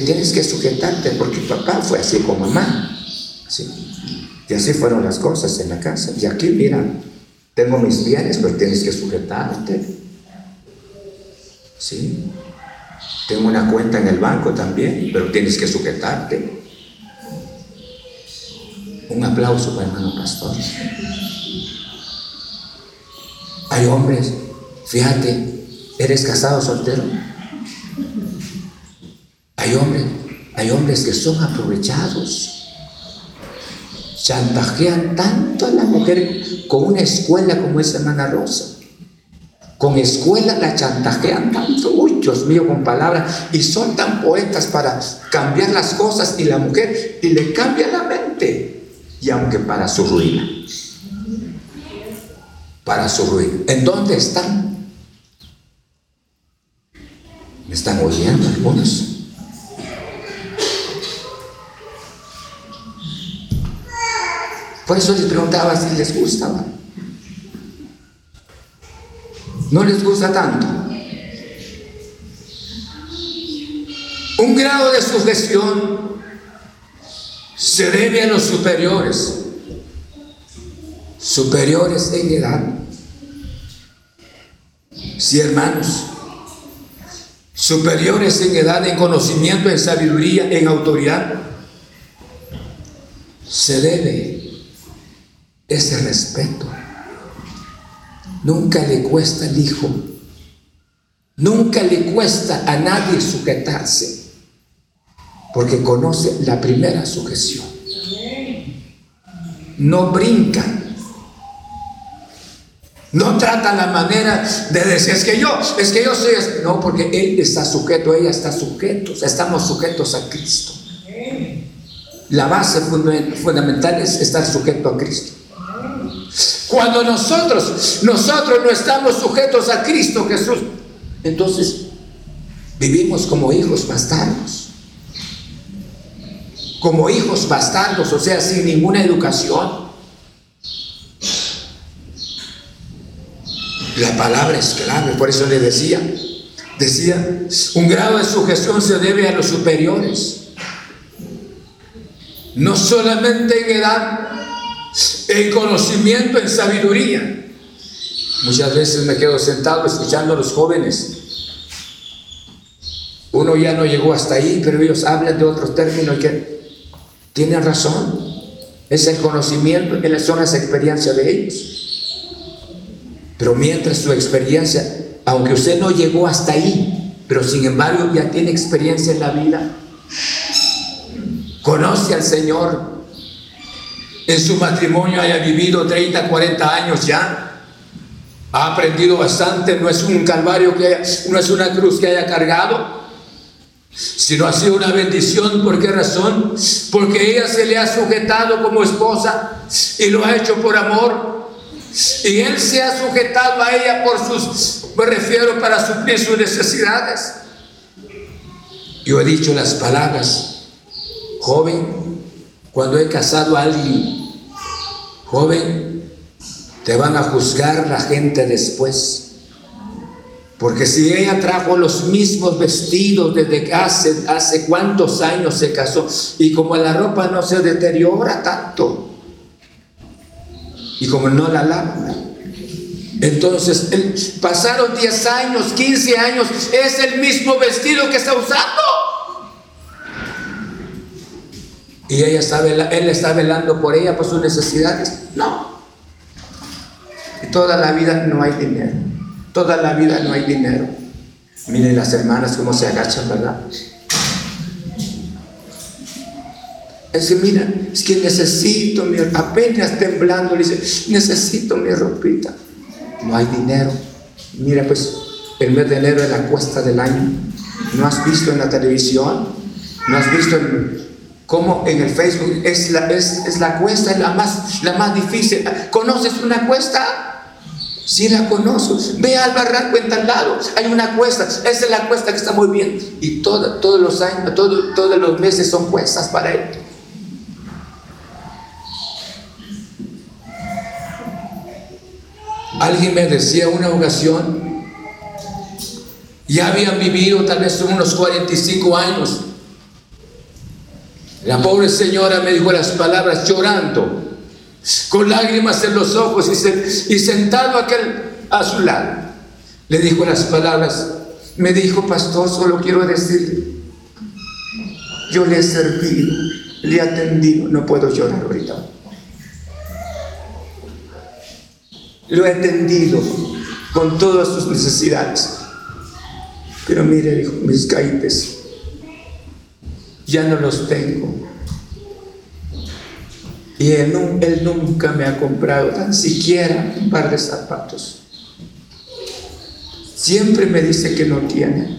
tienes que sujetarte porque papá fue así con mamá. ¿sí? Y así fueron las cosas en la casa. Y aquí, mira, tengo mis bienes, pero tienes que sujetarte. ¿Sí? Tengo una cuenta en el banco también, pero tienes que sujetarte. Un aplauso para hermano pastor. Hay hombres, fíjate, ¿eres casado soltero? Hay hombres, hay hombres que son aprovechados. Chantajean tanto a la mujer con una escuela como esa hermana Rosa. Con escuela la chantajean tanto, uy, Dios mío, con palabras, y son tan poetas para cambiar las cosas y la mujer, y le cambia la mente, y aunque para su ruina, para su ruina. ¿En dónde están? ¿Me están oyendo algunos? Por eso les preguntaba si les gustaba. No les gusta tanto. Un grado de sujeción se debe a los superiores, superiores en edad. Sí, hermanos, superiores en edad, en conocimiento, en sabiduría, en autoridad, se debe ese respeto. Nunca le cuesta al hijo, nunca le cuesta a nadie sujetarse, porque conoce la primera sujeción. No brinca, no trata la manera de decir, es que yo, es que yo soy, no, porque él está sujeto, ella está sujeto, estamos sujetos a Cristo. La base fundamental es estar sujeto a Cristo. Cuando nosotros, nosotros no estamos sujetos a Cristo Jesús, entonces vivimos como hijos bastardos. Como hijos bastardos, o sea, sin ninguna educación. La palabra es clave, por eso le decía, decía, un grado de sujeción se debe a los superiores. No solamente en edad, en conocimiento, en sabiduría. Muchas veces me quedo sentado escuchando a los jóvenes. Uno ya no llegó hasta ahí, pero ellos hablan de otros términos que tienen razón. Es el conocimiento, son las experiencias de ellos. Pero mientras su experiencia, aunque usted no llegó hasta ahí, pero sin embargo ya tiene experiencia en la vida, conoce al Señor, en su matrimonio haya vivido 30, 40 años ya, ha aprendido bastante, no es un calvario que no es una cruz que haya cargado, sino ha sido una bendición. ¿Por qué razón? Porque ella se le ha sujetado como esposa y lo ha hecho por amor. Y él se ha sujetado a ella por sus, me refiero, para suplir sus necesidades. Yo he dicho las palabras, joven, cuando he casado a alguien, joven, te van a juzgar la gente después. Porque si ella trajo los mismos vestidos desde hace, hace cuántos años se casó y como la ropa no se deteriora tanto y como no la lava, entonces pasaron 10 años, 15 años, es el mismo vestido que está usando. Y ella está, él está velando por ella, por sus necesidades. No. Toda la vida no hay dinero. Toda la vida no hay dinero. Miren las hermanas cómo se agachan, ¿verdad? Es que mira, es que necesito mi, apenas temblando, le dice, necesito mi ropita. No hay dinero. Mira, pues el mes de enero es la cuesta del año. ¿No has visto en la televisión? ¿No has visto cómo en el Facebook es la, es, la cuesta es la más, la más difícil? ¿Conoces una cuesta? Si la conozco, ve al barranco en tal lado, hay una cuesta, esa es la cuesta que está muy bien. Y todos los años, todos los meses son cuestas para él. Alguien me decía una ocasión, ya habían vivido tal vez unos 45 años. La pobre señora me dijo las palabras llorando con lágrimas en los ojos y, sentado aquel a su lado. Le dijo las palabras, me dijo, pastor, solo quiero decirle, yo le he servido, le he atendido, no puedo llorar ahorita. Lo he atendido con todas sus necesidades. Pero mire, dijo, mis caites, ya no los tengo. Y él, nunca me ha comprado tan siquiera un par de zapatos. Siempre me dice que no tiene.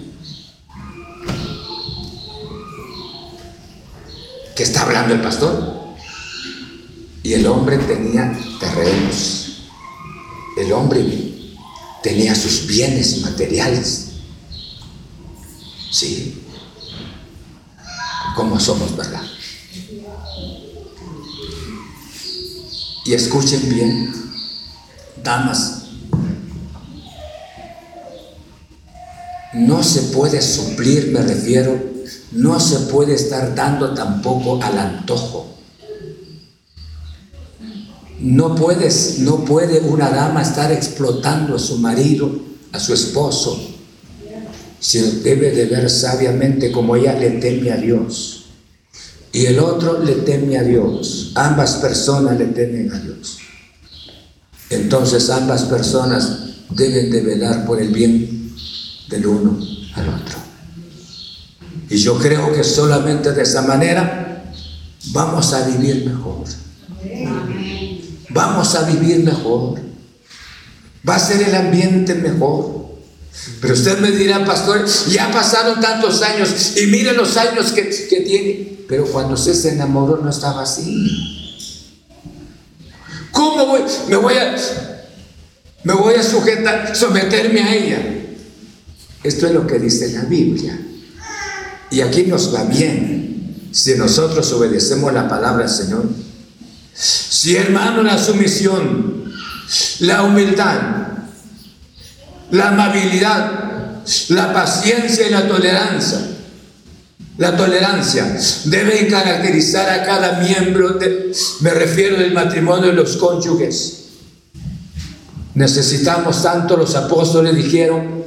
¿Qué está hablando el pastor? Y el hombre tenía terrenos. El hombre tenía sus bienes materiales. Sí. ¿Cómo somos, verdad? Y escuchen bien, damas, no se puede suplir, me refiero, no se puede estar dando tampoco al antojo. No puedes, no puede una dama estar explotando a su marido, a su esposo, si debe de ver sabiamente como ella le teme a Dios y el otro le teme a Dios. Ambas personas le temen a Dios. Entonces ambas personas deben de velar por el bien del uno al otro. Y yo creo que solamente de esa manera vamos a vivir mejor. Vamos a vivir mejor. Va a ser el ambiente mejor. Pero usted me dirá, pastor, ya pasaron tantos años y mire los años que, que tiene. Pero cuando se enamoró no estaba así. ¿Cómo voy? Me voy a, me voy a sujetar, someterme a ella. Esto es lo que dice la Biblia. Y aquí nos va bien si nosotros obedecemos la palabra del Señor. Si hermano la sumisión, la humildad, la amabilidad, la paciencia y la tolerancia. La tolerancia debe caracterizar a cada miembro, de, me refiero del matrimonio de los cónyuges. Necesitamos tanto, los apóstoles dijeron,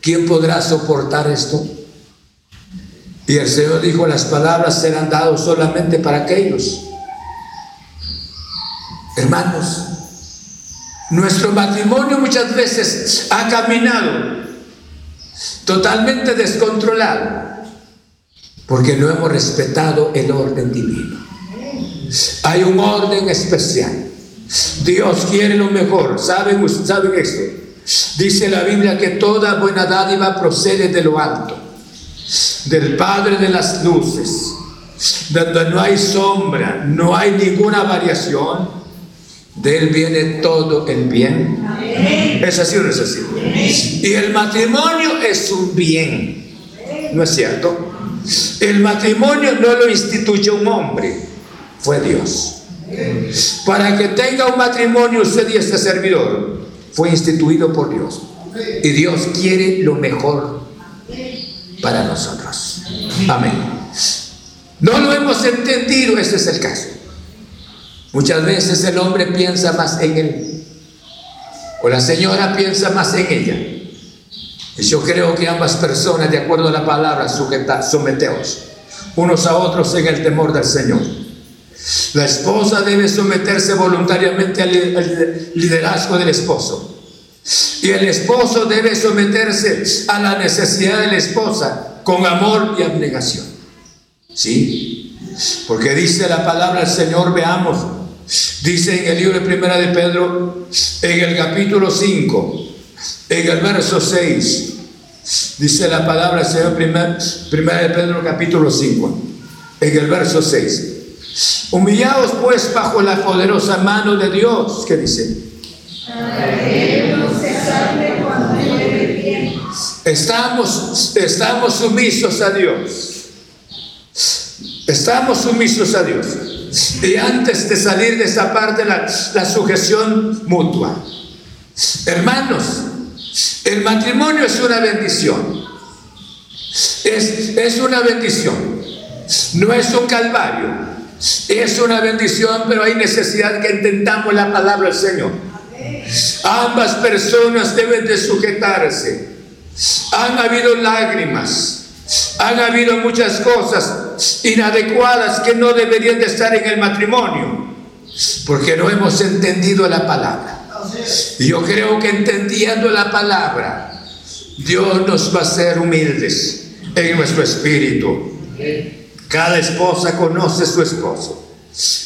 ¿quién podrá soportar esto? Y el Señor dijo, las palabras serán dadas solamente para aquellos. Hermanos, nuestro matrimonio muchas veces ha caminado totalmente descontrolado porque no hemos respetado el orden divino. Hay un orden especial. Dios quiere lo mejor. ¿Saben, ¿Saben esto? Dice la Biblia que toda buena dádiva procede de lo alto, del Padre de las luces, donde no hay sombra, no hay ninguna variación de Él viene todo el bien. ¿Es así o no es así? Y el matrimonio es un bien. ¿No es cierto? El matrimonio no lo instituyó un hombre, fue Dios. Para que tenga un matrimonio usted y este servidor, fue instituido por Dios. Y Dios quiere lo mejor para nosotros. Amén. No lo hemos entendido, ese es el caso. Muchas veces el hombre piensa más en él o la señora piensa más en ella. Y yo creo que ambas personas, de acuerdo a la palabra, sujeta, someteos unos a otros en el temor del Señor. La esposa debe someterse voluntariamente al liderazgo del esposo. Y el esposo debe someterse a la necesidad de la esposa con amor y abnegación. ¿Sí? Porque dice la palabra del Señor, veamos, Dice en el libro de Primera de Pedro, en el capítulo 5, en el verso 6, dice la palabra del Señor, primera, primera de Pedro, capítulo 5, en el verso 6. Humillaos pues bajo la poderosa mano de Dios, ¿qué dice? Estamos, estamos sumisos a Dios. Estamos sumisos a Dios. Y antes de salir de esa parte, la, la sujeción mutua. Hermanos, el matrimonio es una bendición. Es, es una bendición. No es un calvario. Es una bendición, pero hay necesidad que entendamos la palabra del Señor. Ambas personas deben de sujetarse. Han habido lágrimas. Han habido muchas cosas inadecuadas que no deberían de estar en el matrimonio, porque no hemos entendido la palabra. Y yo creo que entendiendo la palabra, Dios nos va a hacer humildes en nuestro espíritu. Cada esposa conoce a su esposo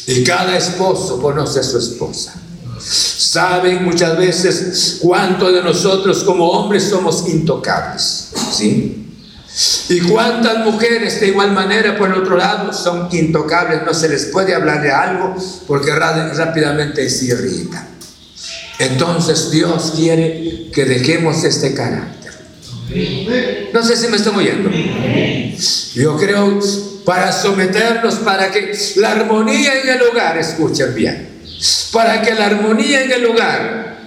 y cada esposo conoce a su esposa. Saben muchas veces cuánto de nosotros como hombres somos intocables. ¿Sí? Y cuántas mujeres de igual manera, por otro lado, son intocables, no se les puede hablar de algo porque rápidamente se irrita. Entonces Dios quiere que dejemos este carácter. No sé si me están oyendo. Yo creo para someternos, para que la armonía en el hogar, escuchen bien, para que la armonía en el hogar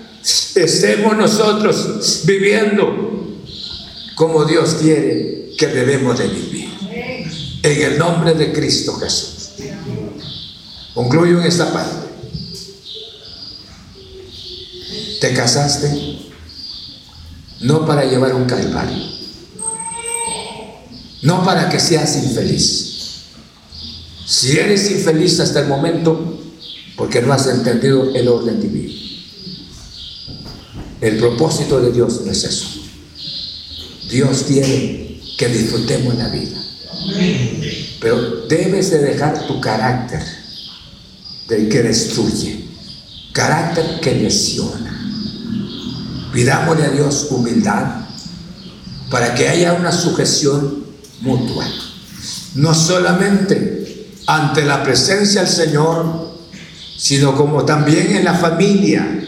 estemos nosotros viviendo como Dios quiere que debemos de vivir. En el nombre de Cristo Jesús. Concluyo en esta parte. Te casaste no para llevar un calvario, no para que seas infeliz. Si eres infeliz hasta el momento, porque no has entendido el orden divino. El propósito de Dios no es eso. Dios quiere que disfrutemos la vida. Pero debes de dejar tu carácter del que destruye, carácter que lesiona. Pidámosle a Dios humildad para que haya una sujeción mutua. No solamente ante la presencia del Señor, sino como también en la familia,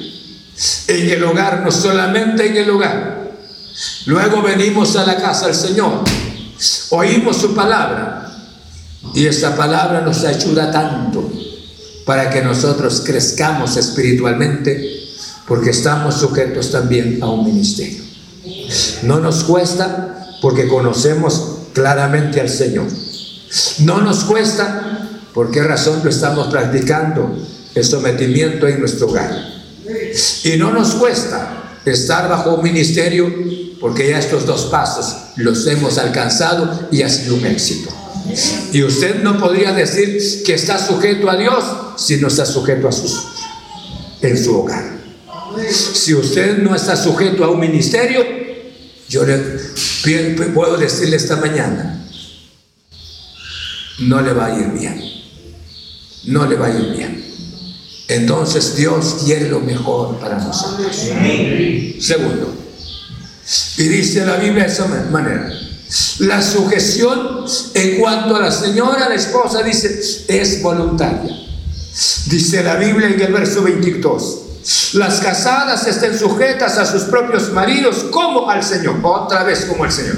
en el hogar, no solamente en el hogar, Luego venimos a la casa del Señor, oímos su palabra y esta palabra nos ayuda tanto para que nosotros crezcamos espiritualmente porque estamos sujetos también a un ministerio. No nos cuesta porque conocemos claramente al Señor. No nos cuesta por qué razón lo estamos practicando el sometimiento en nuestro hogar. Y no nos cuesta estar bajo un ministerio porque ya estos dos pasos los hemos alcanzado y ha sido un éxito. Y usted no podría decir que está sujeto a Dios si no está sujeto a sus en su hogar. Si usted no está sujeto a un ministerio, yo le puedo decirle esta mañana, no le va a ir bien. No le va a ir bien. Entonces Dios quiere lo mejor para nosotros. Segundo, y dice la Biblia de esa manera, la sujeción en cuanto a la señora, la esposa, dice, es voluntaria. Dice la Biblia en el verso 22. Las casadas estén sujetas a sus propios maridos como al Señor. Otra vez como al Señor.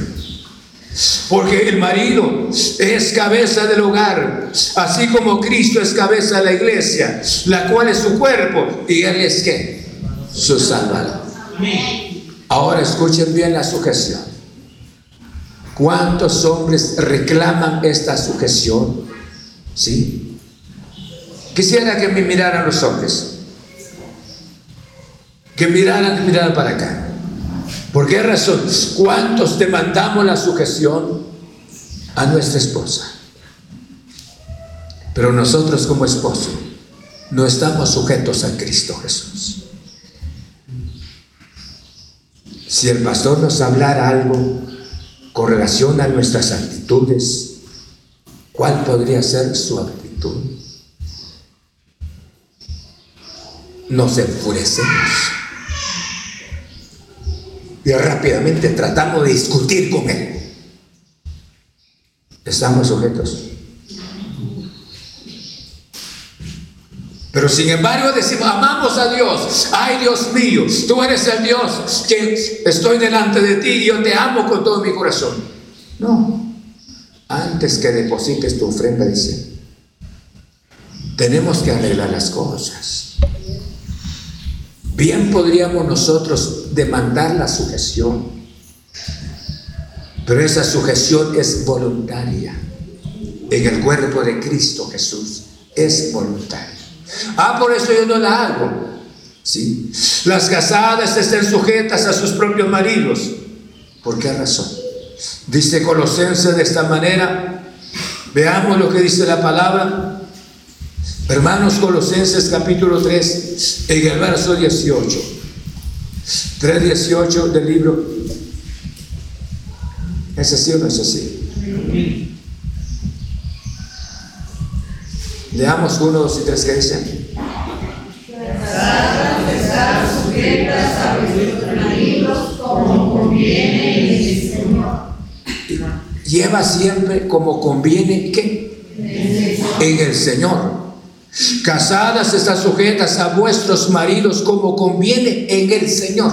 Porque el marido es cabeza del hogar, así como Cristo es cabeza de la iglesia, la cual es su cuerpo, y Él es qué? Su salvador. Ahora escuchen bien la sujeción. ¿Cuántos hombres reclaman esta sujeción? ¿Sí? Quisiera que me miraran los hombres. Que miraran, que miraran para acá. ¿Por qué razón? ¿Cuántos demandamos la sujeción a nuestra esposa? Pero nosotros como esposo no estamos sujetos a Cristo Jesús. Si el pastor nos hablara algo con relación a nuestras actitudes, ¿cuál podría ser su actitud? Nos enfurecemos y rápidamente tratamos de discutir con Él. Estamos sujetos. Pero sin embargo decimos, amamos a Dios. Ay Dios mío, tú eres el Dios que estoy delante de ti y yo te amo con todo mi corazón. No. Antes que deposites tu ofrenda, dice, tenemos que arreglar las cosas. Bien podríamos nosotros demandar la sujeción, pero esa sujeción es voluntaria. En el cuerpo de Cristo Jesús es voluntaria. Ah, por eso yo no la hago. ¿Sí? Las casadas estén sujetas a sus propios maridos. ¿Por qué razón? Dice Colosenses de esta manera. Veamos lo que dice la palabra. Hermanos Colosenses capítulo 3, en el verso 18. 3.18 del libro. ¿Es así o no es así? Leamos uno, dos y tres que dicen. Lleva siempre como conviene ¿qué? En el Señor. Casadas están sujetas a vuestros maridos como conviene en el Señor.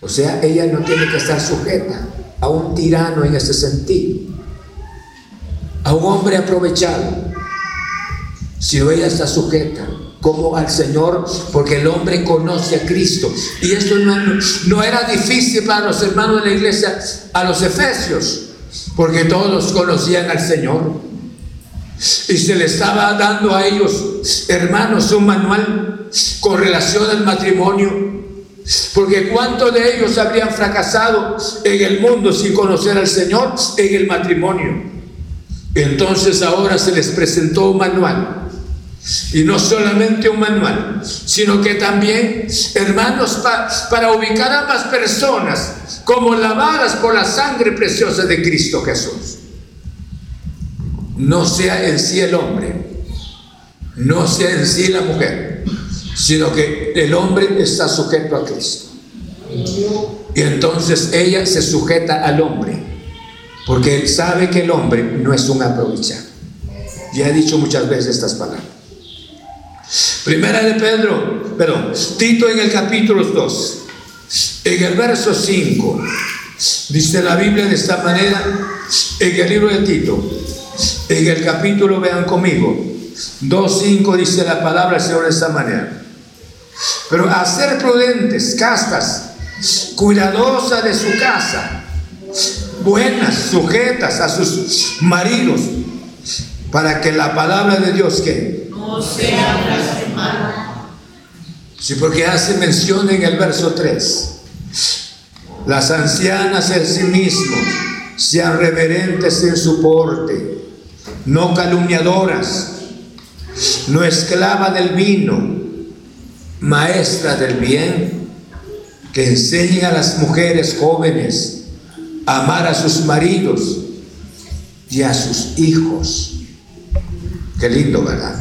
O sea, ella no tiene que estar sujeta a un tirano en ese sentido, a un hombre aprovechado. Si ella está sujeta como al Señor, porque el hombre conoce a Cristo. Y esto no, no era difícil para los hermanos de la iglesia, a los efesios, porque todos conocían al Señor. Y se le estaba dando a ellos, hermanos, un manual con relación al matrimonio. Porque cuántos de ellos habrían fracasado en el mundo sin conocer al Señor en el matrimonio. Entonces ahora se les presentó un manual. Y no solamente un manual, sino que también, hermanos, para ubicar a más personas como lavadas por la sangre preciosa de Cristo Jesús no sea en sí el hombre, no sea en sí la mujer, sino que el hombre está sujeto a Cristo. Y entonces ella se sujeta al hombre, porque él sabe que el hombre no es un aprovechado. Ya he dicho muchas veces estas palabras. Primera de Pedro, perdón, Tito en el capítulo 2, en el verso 5, dice la Biblia de esta manera, en el libro de Tito, en el capítulo, vean conmigo, 2.5 dice la palabra del Señor de esta manera. Pero a ser prudentes, castas, cuidadosa de su casa, buenas, sujetas a sus maridos, para que la palabra de Dios que no sea blasfemada. Sí, porque hace mención en el verso 3. Las ancianas en sí mismos sean reverentes en su porte, no calumniadoras, no esclava del vino, maestra del bien, que enseñen a las mujeres jóvenes a amar a sus maridos y a sus hijos. Qué lindo, ¿verdad?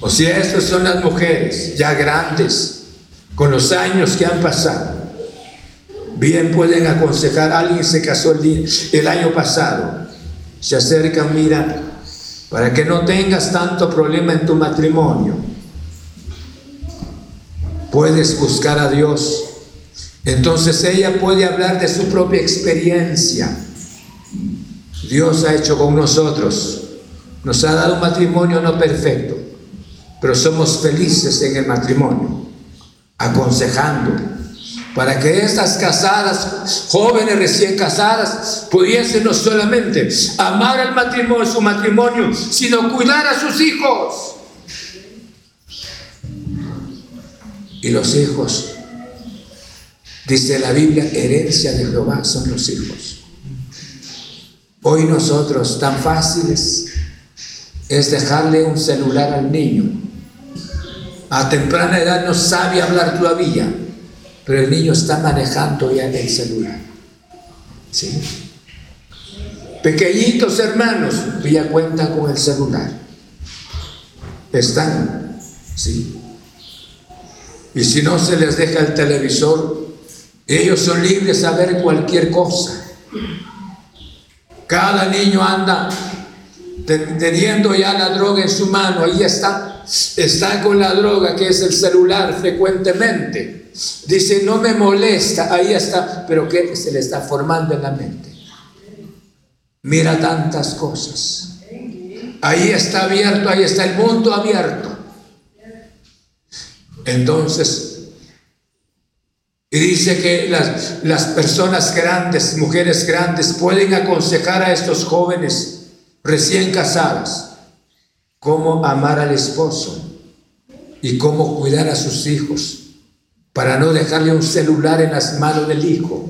O sea, estas son las mujeres ya grandes, con los años que han pasado. Bien pueden aconsejar, alguien se casó el, el año pasado, se acercan, mira, para que no tengas tanto problema en tu matrimonio puedes buscar a Dios. Entonces ella puede hablar de su propia experiencia. Dios ha hecho con nosotros. Nos ha dado un matrimonio no perfecto, pero somos felices en el matrimonio, aconsejando, para que estas casadas, jóvenes recién casadas, pudiesen no solamente amar al matrimonio, su matrimonio, sino cuidar a sus hijos. Y los hijos, dice la Biblia, herencia de Jehová son los hijos. Hoy nosotros tan fáciles es dejarle un celular al niño. A temprana edad no sabe hablar todavía, pero el niño está manejando ya el celular. ¿Sí? Pequeñitos hermanos, ya cuentan con el celular. Están, ¿sí? Y si no se les deja el televisor, ellos son libres a ver cualquier cosa. Cada niño anda teniendo ya la droga en su mano, ahí está, está con la droga que es el celular frecuentemente. Dice, no me molesta, ahí está, pero que se le está formando en la mente. Mira tantas cosas. Ahí está abierto, ahí está el mundo abierto. Entonces, y dice que las, las, personas grandes, mujeres grandes, pueden aconsejar a estos jóvenes recién casados cómo amar al esposo y cómo cuidar a sus hijos para no dejarle un celular en las manos del hijo.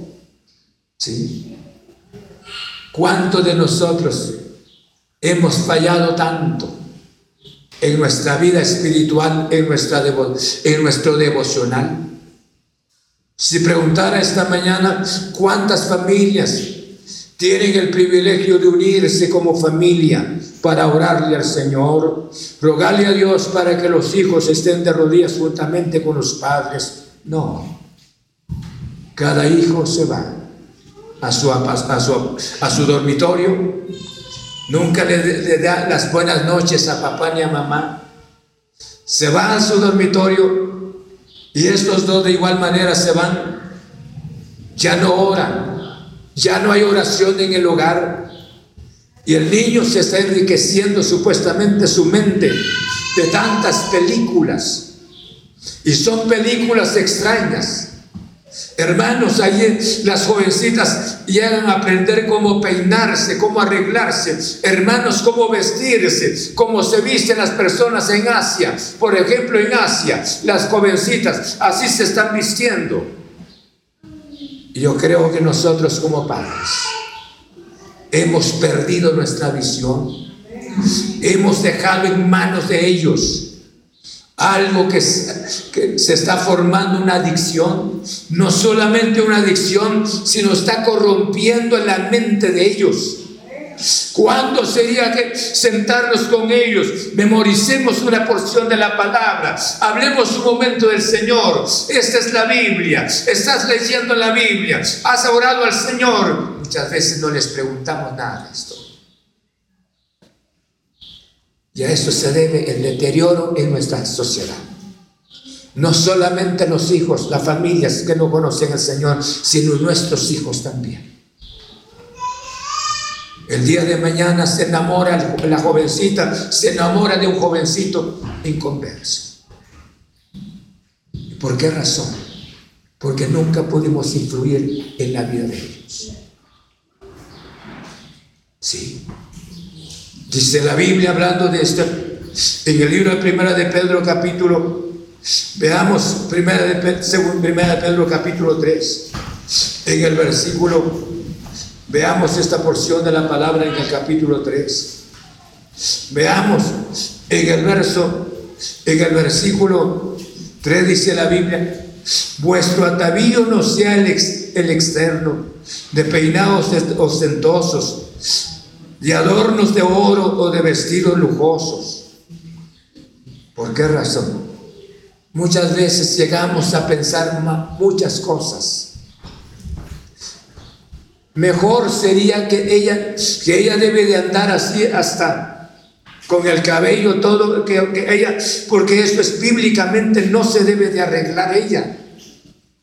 ¿Sí? ¿Cuántos de nosotros hemos fallado tanto? en nuestra vida espiritual, en, nuestra en nuestro devocional. Si preguntara esta mañana cuántas familias tienen el privilegio de unirse como familia para orarle al Señor, rogarle a Dios para que los hijos estén de rodillas juntamente con los padres. No, cada hijo se va a su, a su, a su dormitorio Nunca le, da las buenas noches a papá ni a mamá. Se va a su dormitorio y estos dos de igual manera se van. Ya no oran, ya no hay oración en el hogar. Y el niño se está enriqueciendo supuestamente su mente de tantas películas. Y son películas extrañas. Hermanos, ahí las jovencitas llegan a aprender cómo peinarse, cómo arreglarse. Hermanos, cómo vestirse, cómo se visten las personas en Asia. Por ejemplo, en Asia, las jovencitas así se están vistiendo. Yo creo que nosotros como padres hemos perdido nuestra visión. Hemos dejado en manos de ellos algo que, se está formando una adicción, no solamente una adicción, sino está corrompiendo la mente de ellos. ¿Cuándo sería que sentarnos con ellos? Memoricemos una porción de la palabra. Hablemos un momento del Señor. Esta es la Biblia. Estás leyendo la Biblia. Has orado al Señor. Muchas veces no les preguntamos nada de esto. Y a eso se debe el deterioro en nuestra sociedad. No solamente los hijos, las familias que no conocen al Señor, sino nuestros hijos también. El día de mañana se enamora la jovencita, se enamora de un jovencito inconverso. ¿Por qué razón? porque nunca pudimos influir en la vida de ellos. Sí. Dice la Biblia hablando de esto, en el libro de Primera de Pedro capítulo, veamos Primera de, primera de Pedro capítulo 3, en el versículo, veamos esta porción de la palabra en el capítulo 3. Veamos en el verso, en el versículo 3 dice la Biblia, vuestro atavío no sea el, el externo, de peinados ostentosos, de adornos de oro o de vestidos lujosos. ¿Por qué razón? Muchas veces llegamos a pensar muchas cosas. Mejor sería que ella, que ella debe de andar así hasta con el cabello todo, que, ella, porque eso es bíblicamente no se debe de arreglar ella.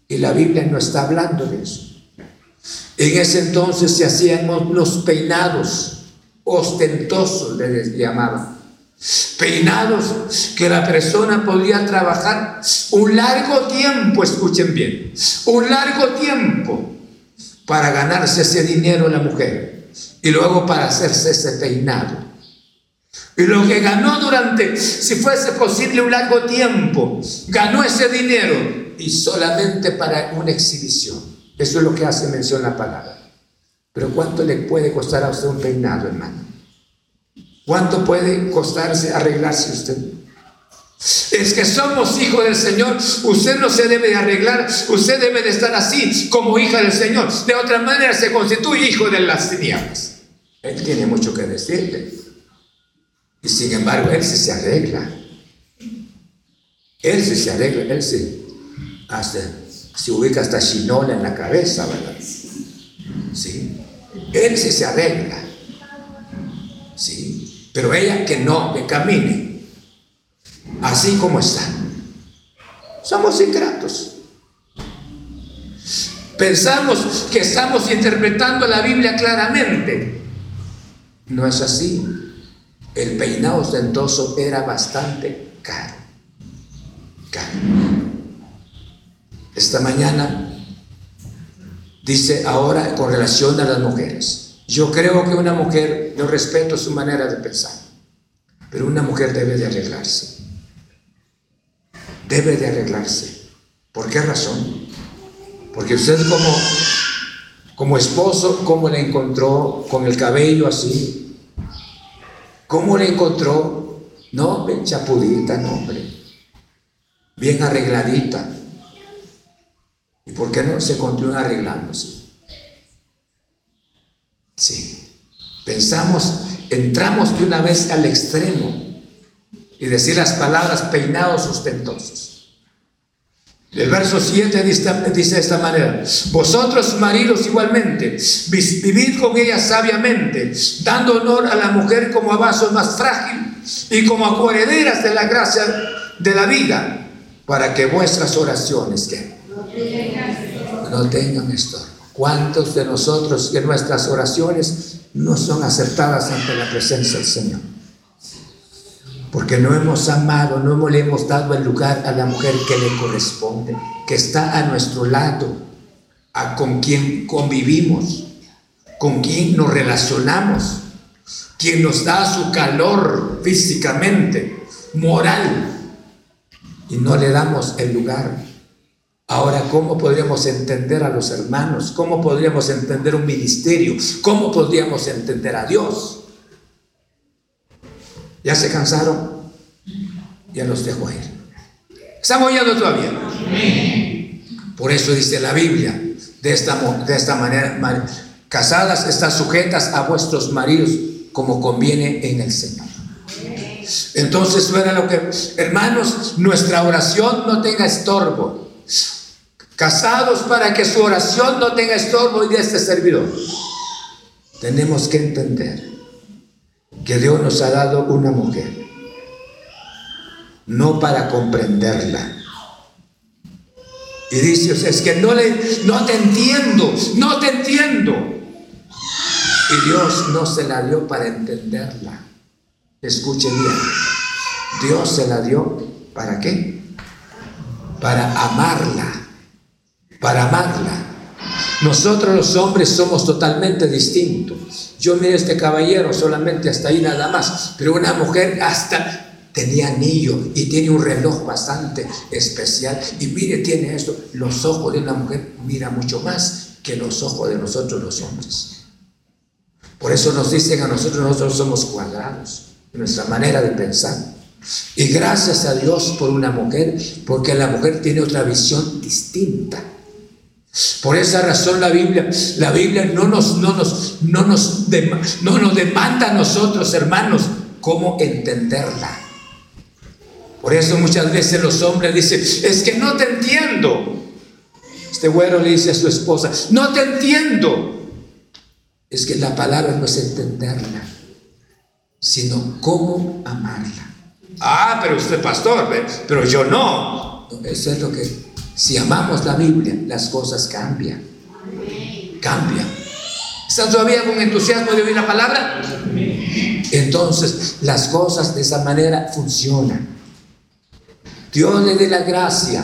Y la Biblia no está hablando de eso. En ese entonces se hacían unos peinados ostentosos, les llamaban. Peinados que la persona podía trabajar un largo tiempo, escuchen bien, un largo tiempo para ganarse ese dinero la mujer y luego para hacerse ese peinado. Y lo que ganó durante, si fuese posible, un largo tiempo, ganó ese dinero y solamente para una exhibición. Eso es lo que hace mención la palabra. Pero ¿cuánto le puede costar a usted un peinado, hermano? ¿Cuánto puede costarse arreglarse usted? Es que somos hijos del Señor. Usted no se debe de arreglar. Usted debe de estar así como hija del Señor. De otra manera se constituye hijo de las tinieblas. Él tiene mucho que decirle. Y sin embargo, él se arregla. Él se arregla, él se, hasta, se ubica hasta chinola en la cabeza, ¿verdad? Sí. Él sí se arregla. Sí. Pero ella que no, que camine. Así como está. Somos ingratos. Pensamos que estamos interpretando la Biblia claramente. No es así el peinado ostentoso era bastante caro. Caro. Esta mañana dice ahora con relación a las mujeres. Yo creo que una mujer, yo respeto su manera de pensar, pero una mujer debe de arreglarse. Debe de arreglarse. ¿Por qué razón? Porque usted como, como esposo, ¿cómo le encontró con el cabello así? ¿Cómo le encontró? No, chapudita, no, hombre. Bien arregladita. ¿Y por qué no se continúa arreglándose? Sí. Pensamos, entramos de una vez al extremo y decir las palabras peinados ostentosos. El verso 7 dice de esta manera, vosotros maridos igualmente, vivid con ella sabiamente, dando honor a la mujer como a vaso más frágil y como a coherederas de la gracia de la vida, para que vuestras oraciones que no tengan estorbo. ¿Cuántos de nosotros que nuestras oraciones no son aceptadas ante la presencia del Señor? porque no hemos amado, no le hemos dado el lugar a la mujer que le corresponde, que está a nuestro lado, a con quien convivimos, con quien nos relacionamos, quien nos da su calor físicamente, moral, y no le damos el lugar. Ahora, ¿cómo podríamos entender a los hermanos? ¿Cómo podríamos entender un ministerio? ¿Cómo podríamos entender a Dios? ¿Ya se cansaron? Ya los dejo ir. ¿Estamos oyendo todavía? Por eso dice la Biblia, de esta, manera, casadas están sujetas a vuestros maridos como conviene en el Señor. Entonces, fuera lo que, hermanos, nuestra oración no tenga estorbo. Casados para que su oración no tenga estorbo y de este servidor. Tenemos que entender que Dios nos ha dado una mujer, no para comprenderla. Y dice, es que no, le, no te entiendo, no te entiendo. Y Dios no se la dio para entenderla. Escuche bien, Dios se la dio para qué? Para amarla. Para amarla. Nosotros los hombres somos totalmente distintos. Yo mire este caballero solamente hasta ahí nada más, pero una mujer hasta tenía anillo y tiene un reloj bastante especial. Y mire, tiene esto, los ojos de una mujer mira mucho más que los ojos de nosotros los hombres. Por eso nos dicen a nosotros, nosotros somos cuadrados, nuestra manera de pensar. Y gracias a Dios por una mujer, porque la mujer tiene otra visión distinta. Por esa razón la Biblia, la Biblia no nos, no nos, no nos, no nos demanda a nosotros, hermanos, cómo entenderla. Por eso muchas veces los hombres dicen, es que no te entiendo. Este güero le dice a su esposa, no te entiendo. Es que la palabra no es entenderla, sino cómo amarla. Ah, pero usted pastor, pero yo no. Eso es lo que, si amamos la Biblia, las cosas cambian. Cambian. ¿Están todavía con entusiasmo de oír la palabra? Entonces, las cosas de esa manera funcionan. Dios le dé la gracia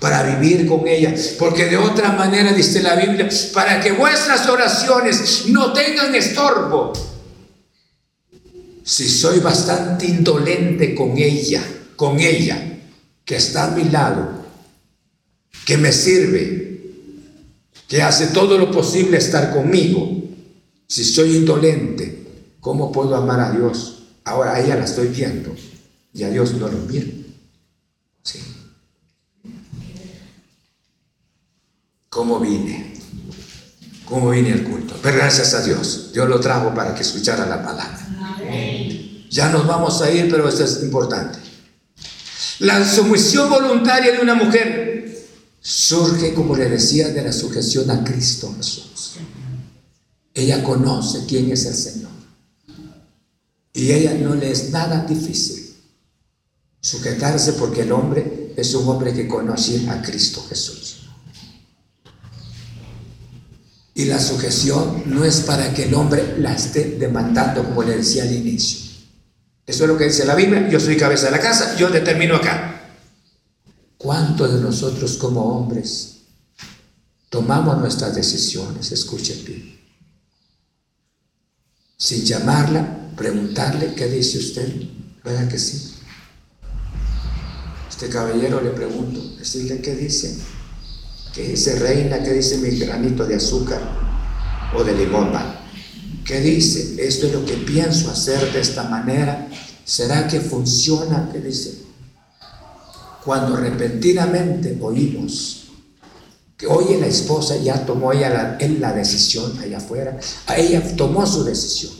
para vivir con ella. Porque de otra manera, dice la Biblia, para que vuestras oraciones no tengan estorbo. Si soy bastante indolente con ella, con ella, que está a mi lado, que me sirve, que hace todo lo posible estar conmigo, si soy indolente, ¿cómo puedo amar a Dios? Ahora a ella la estoy viendo y a Dios no lo miro. Sí. ¿Cómo vine? ¿Cómo vine al culto? Pero gracias a Dios, Dios lo trajo para que escuchara la palabra. Ya nos vamos a ir, pero esto es importante. La sumisión voluntaria de una mujer surge, como le decía, de la sujeción a Cristo Jesús. Ella conoce quién es el Señor. Y ella no le es nada difícil Sujetarse porque el hombre es un hombre que conoce a Cristo Jesús. Y la sujeción no es para que el hombre la esté demandando, como le decía al inicio. Eso es lo que dice la Biblia. Yo soy cabeza de la casa, yo determino acá. ¿Cuántos de nosotros como hombres tomamos nuestras decisiones? Escuchen. Sin llamarla, preguntarle, ¿qué dice usted? ¿Verdad que sí? Este caballero le pregunto, decirle qué dice, qué dice reina, qué dice mi granito de azúcar o de limón, ¿Qué dice? Esto es lo que pienso hacer de esta manera. ¿Será que funciona? ¿Qué dice? Cuando repentinamente oímos que oye la esposa ya tomó ella la, la decisión allá afuera, a ella tomó su decisión.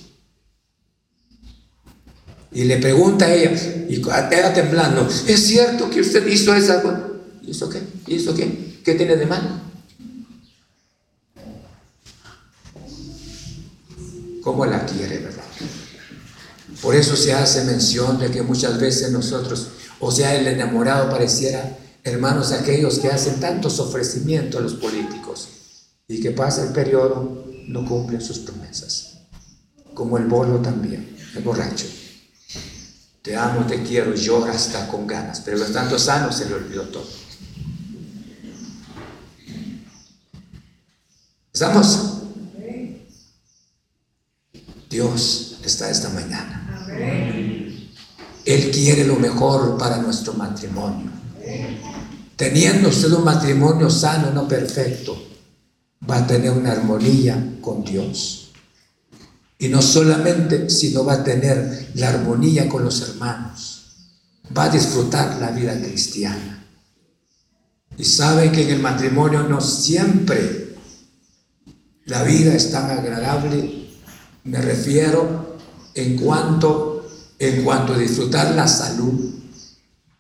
Y le pregunta a ella, y ella temblando, ¿es cierto que usted hizo esa cosa? ¿Y eso qué? ¿Y eso qué? ¿Qué tiene de malo? ¿Cómo la quiere, verdad? Por eso se hace mención de que muchas veces nosotros, o sea, el enamorado pareciera, hermanos, aquellos que hacen tantos ofrecimientos a los políticos y que pasa el periodo, no cumplen sus promesas. Como el bolo también, el borracho. Te amo, te quiero, llora hasta con ganas, pero estando sano se le olvidó todo. ¿Estamos? Dios está esta mañana. Él quiere lo mejor para nuestro matrimonio. Teniendo usted un matrimonio sano, no perfecto, va a tener una armonía con Dios. Y no solamente, sino va a tener la armonía con los hermanos. Va a disfrutar la vida cristiana. Y sabe que en el matrimonio no siempre la vida es tan agradable. Me refiero en cuanto, en cuanto a disfrutar la salud,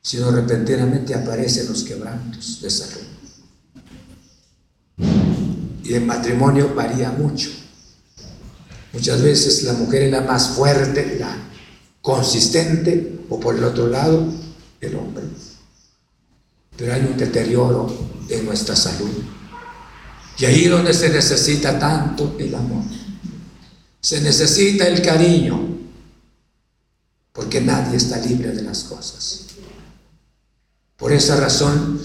sino repentinamente aparecen los quebrantos de salud. Y el matrimonio varía mucho. Muchas veces la mujer es la más fuerte, la consistente, o por el otro lado, el hombre. Pero hay un deterioro en nuestra salud. Y ahí donde se necesita tanto el amor. Se necesita el cariño. Porque nadie está libre de las cosas. Por esa razón,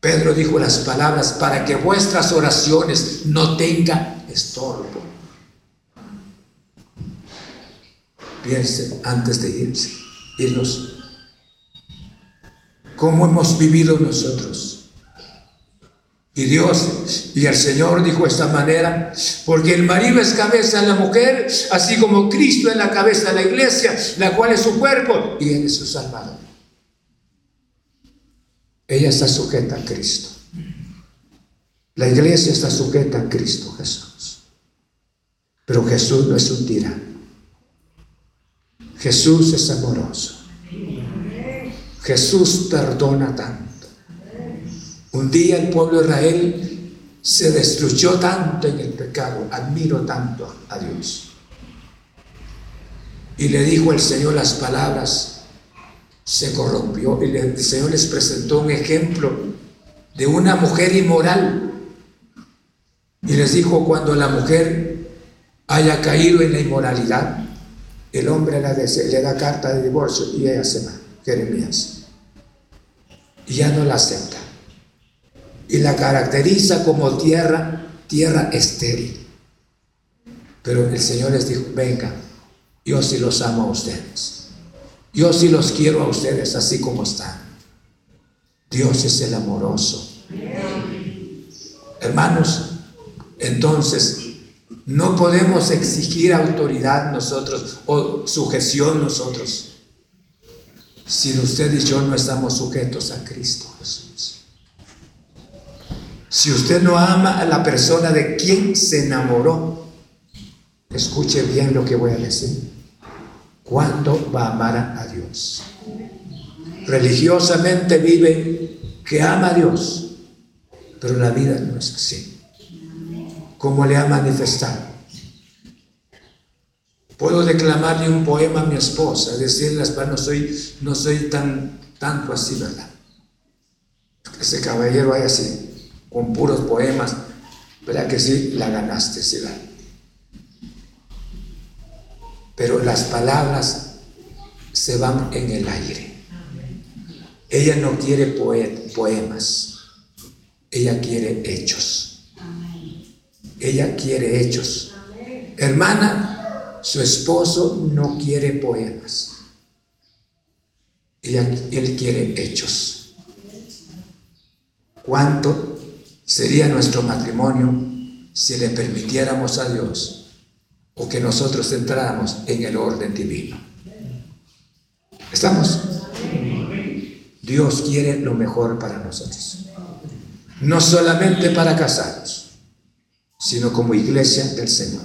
Pedro dijo las palabras para que vuestras oraciones no tengan estorbo. Piense antes de irse, irnos. ¿Cómo hemos vivido nosotros? Y Dios y el Señor dijo de esta manera, porque el marido es cabeza de la mujer, así como Cristo es la cabeza de la iglesia, la cual es su cuerpo, y Él es su Salvador. Ella está sujeta a Cristo. La iglesia está sujeta a Cristo Jesús. Pero Jesús no es un tirano. Jesús es amoroso. Jesús perdona tanto. Un día el pueblo de Israel se destruyó tanto en el pecado, admiro tanto a Dios. Y le dijo el Señor las palabras, se corrompió y el Señor les presentó un ejemplo de una mujer inmoral. Y les dijo, cuando la mujer haya caído en la inmoralidad, el hombre le da carta de divorcio y ella se va, Jeremías. Y ya no la acepta y la caracteriza como tierra, tierra estéril. Pero el Señor les dijo, venga, yo sí los amo a ustedes. Yo sí los quiero a ustedes así como están. Dios es el amoroso. Hermanos, entonces no podemos exigir autoridad nosotros o sujeción nosotros si usted y yo no estamos sujetos a Cristo. Si usted no ama a la persona de quien se enamoró, escuche bien lo que voy a decir. ¿Cuándo va a amar a Dios? Religiosamente vive que ama a Dios, pero la vida no es así. Como le ha manifestado. Puedo declamarle un poema a mi esposa, decirle, no soy, no soy tan, tanto así, ¿verdad? Ese caballero hay así con puros poemas, ¿verdad que sí? La ganaste, ¿sí? Pero las palabras se van en el aire. Ella no quiere poemas, ella quiere hechos. Ella quiere hechos. Hermana, su esposo no quiere poemas. Ella, él quiere hechos. ¿Cuánto sería nuestro matrimonio si le permitiéramos a Dios o que nosotros entráramos en el orden divino. ¿Estamos? Dios quiere lo mejor para nosotros. No solamente para casarnos, sino como iglesia del Señor.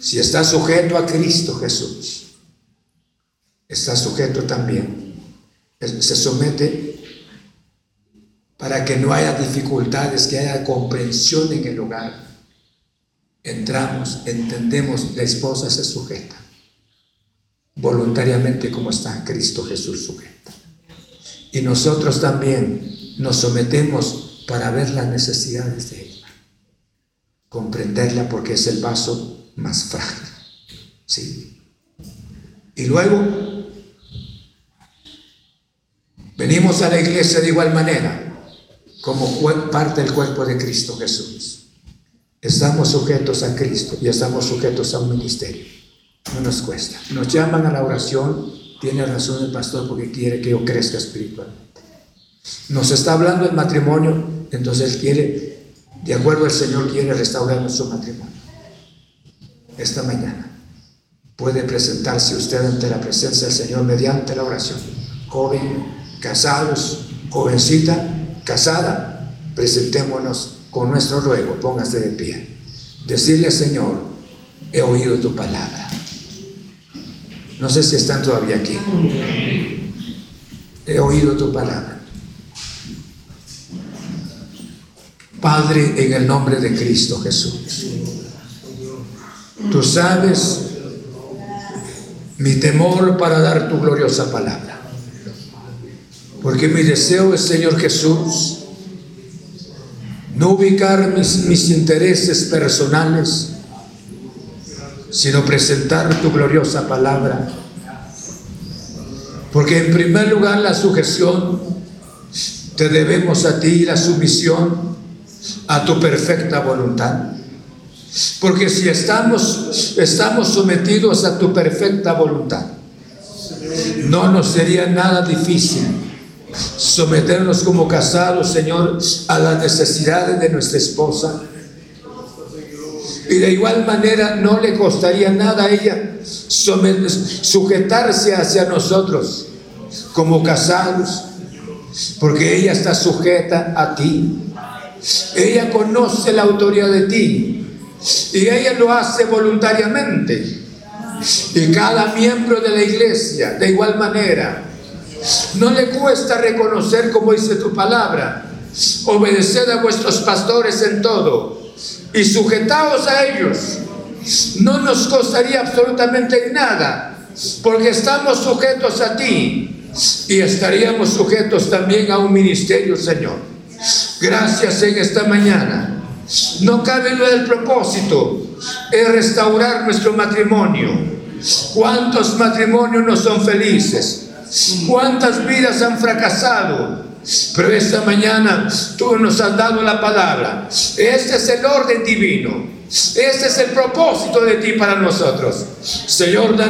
Si está sujeto a Cristo Jesús, está sujeto también, se somete para que no haya dificultades, que haya comprensión en el hogar. Entramos, entendemos, la esposa se sujeta voluntariamente como está Cristo Jesús sujeta. Y nosotros también nos sometemos para ver las necesidades de ella, comprenderla porque es el vaso más frágil. ¿sí? Y luego venimos a la iglesia de igual manera como parte del cuerpo de Cristo Jesús. Estamos sujetos a Cristo y estamos sujetos a un ministerio. No nos cuesta. Nos llaman a la oración. Tiene razón el pastor porque quiere que yo crezca espiritualmente. Nos está hablando del matrimonio, entonces quiere, de acuerdo al Señor, quiere restaurar nuestro matrimonio. Esta mañana puede presentarse usted ante la presencia del Señor mediante la oración. Joven, casados, jovencita, casada, presentémonos con nuestro ruego, póngase de pie. Decirle, Señor, he oído tu palabra. No sé si están todavía aquí. He oído tu palabra. Padre, en el nombre de Cristo Jesús, tú sabes mi temor para dar tu gloriosa palabra. Porque mi deseo es, Señor Jesús, no ubicar mis, intereses personales, sino presentar tu gloriosa palabra. Porque en primer lugar la sujeción te debemos a ti la sumisión a tu perfecta voluntad. Porque si estamos, estamos sometidos a tu perfecta voluntad, no nos sería nada difícil someternos como casados, Señor, a las necesidades de nuestra esposa. Y de igual manera no le costaría nada a ella sujetarse hacia nosotros como casados, porque ella está sujeta a ti. Ella conoce la autoridad de ti y ella lo hace voluntariamente. Y cada miembro de la iglesia, de igual manera, no le cuesta reconocer, como dice tu palabra, obedeced a vuestros pastores en todo y sujetaos a ellos. No nos costaría absolutamente nada, porque estamos sujetos a ti y estaríamos sujetos también a un ministerio, Señor. Gracias en esta mañana. No cabe duda del propósito, es restaurar nuestro matrimonio. ¿Cuántos matrimonios no son felices? ¿Cuántas vidas han fracasado? Pero esta mañana tú nos has dado la palabra. Este es el orden divino. Este es el propósito de ti para nosotros. Señor,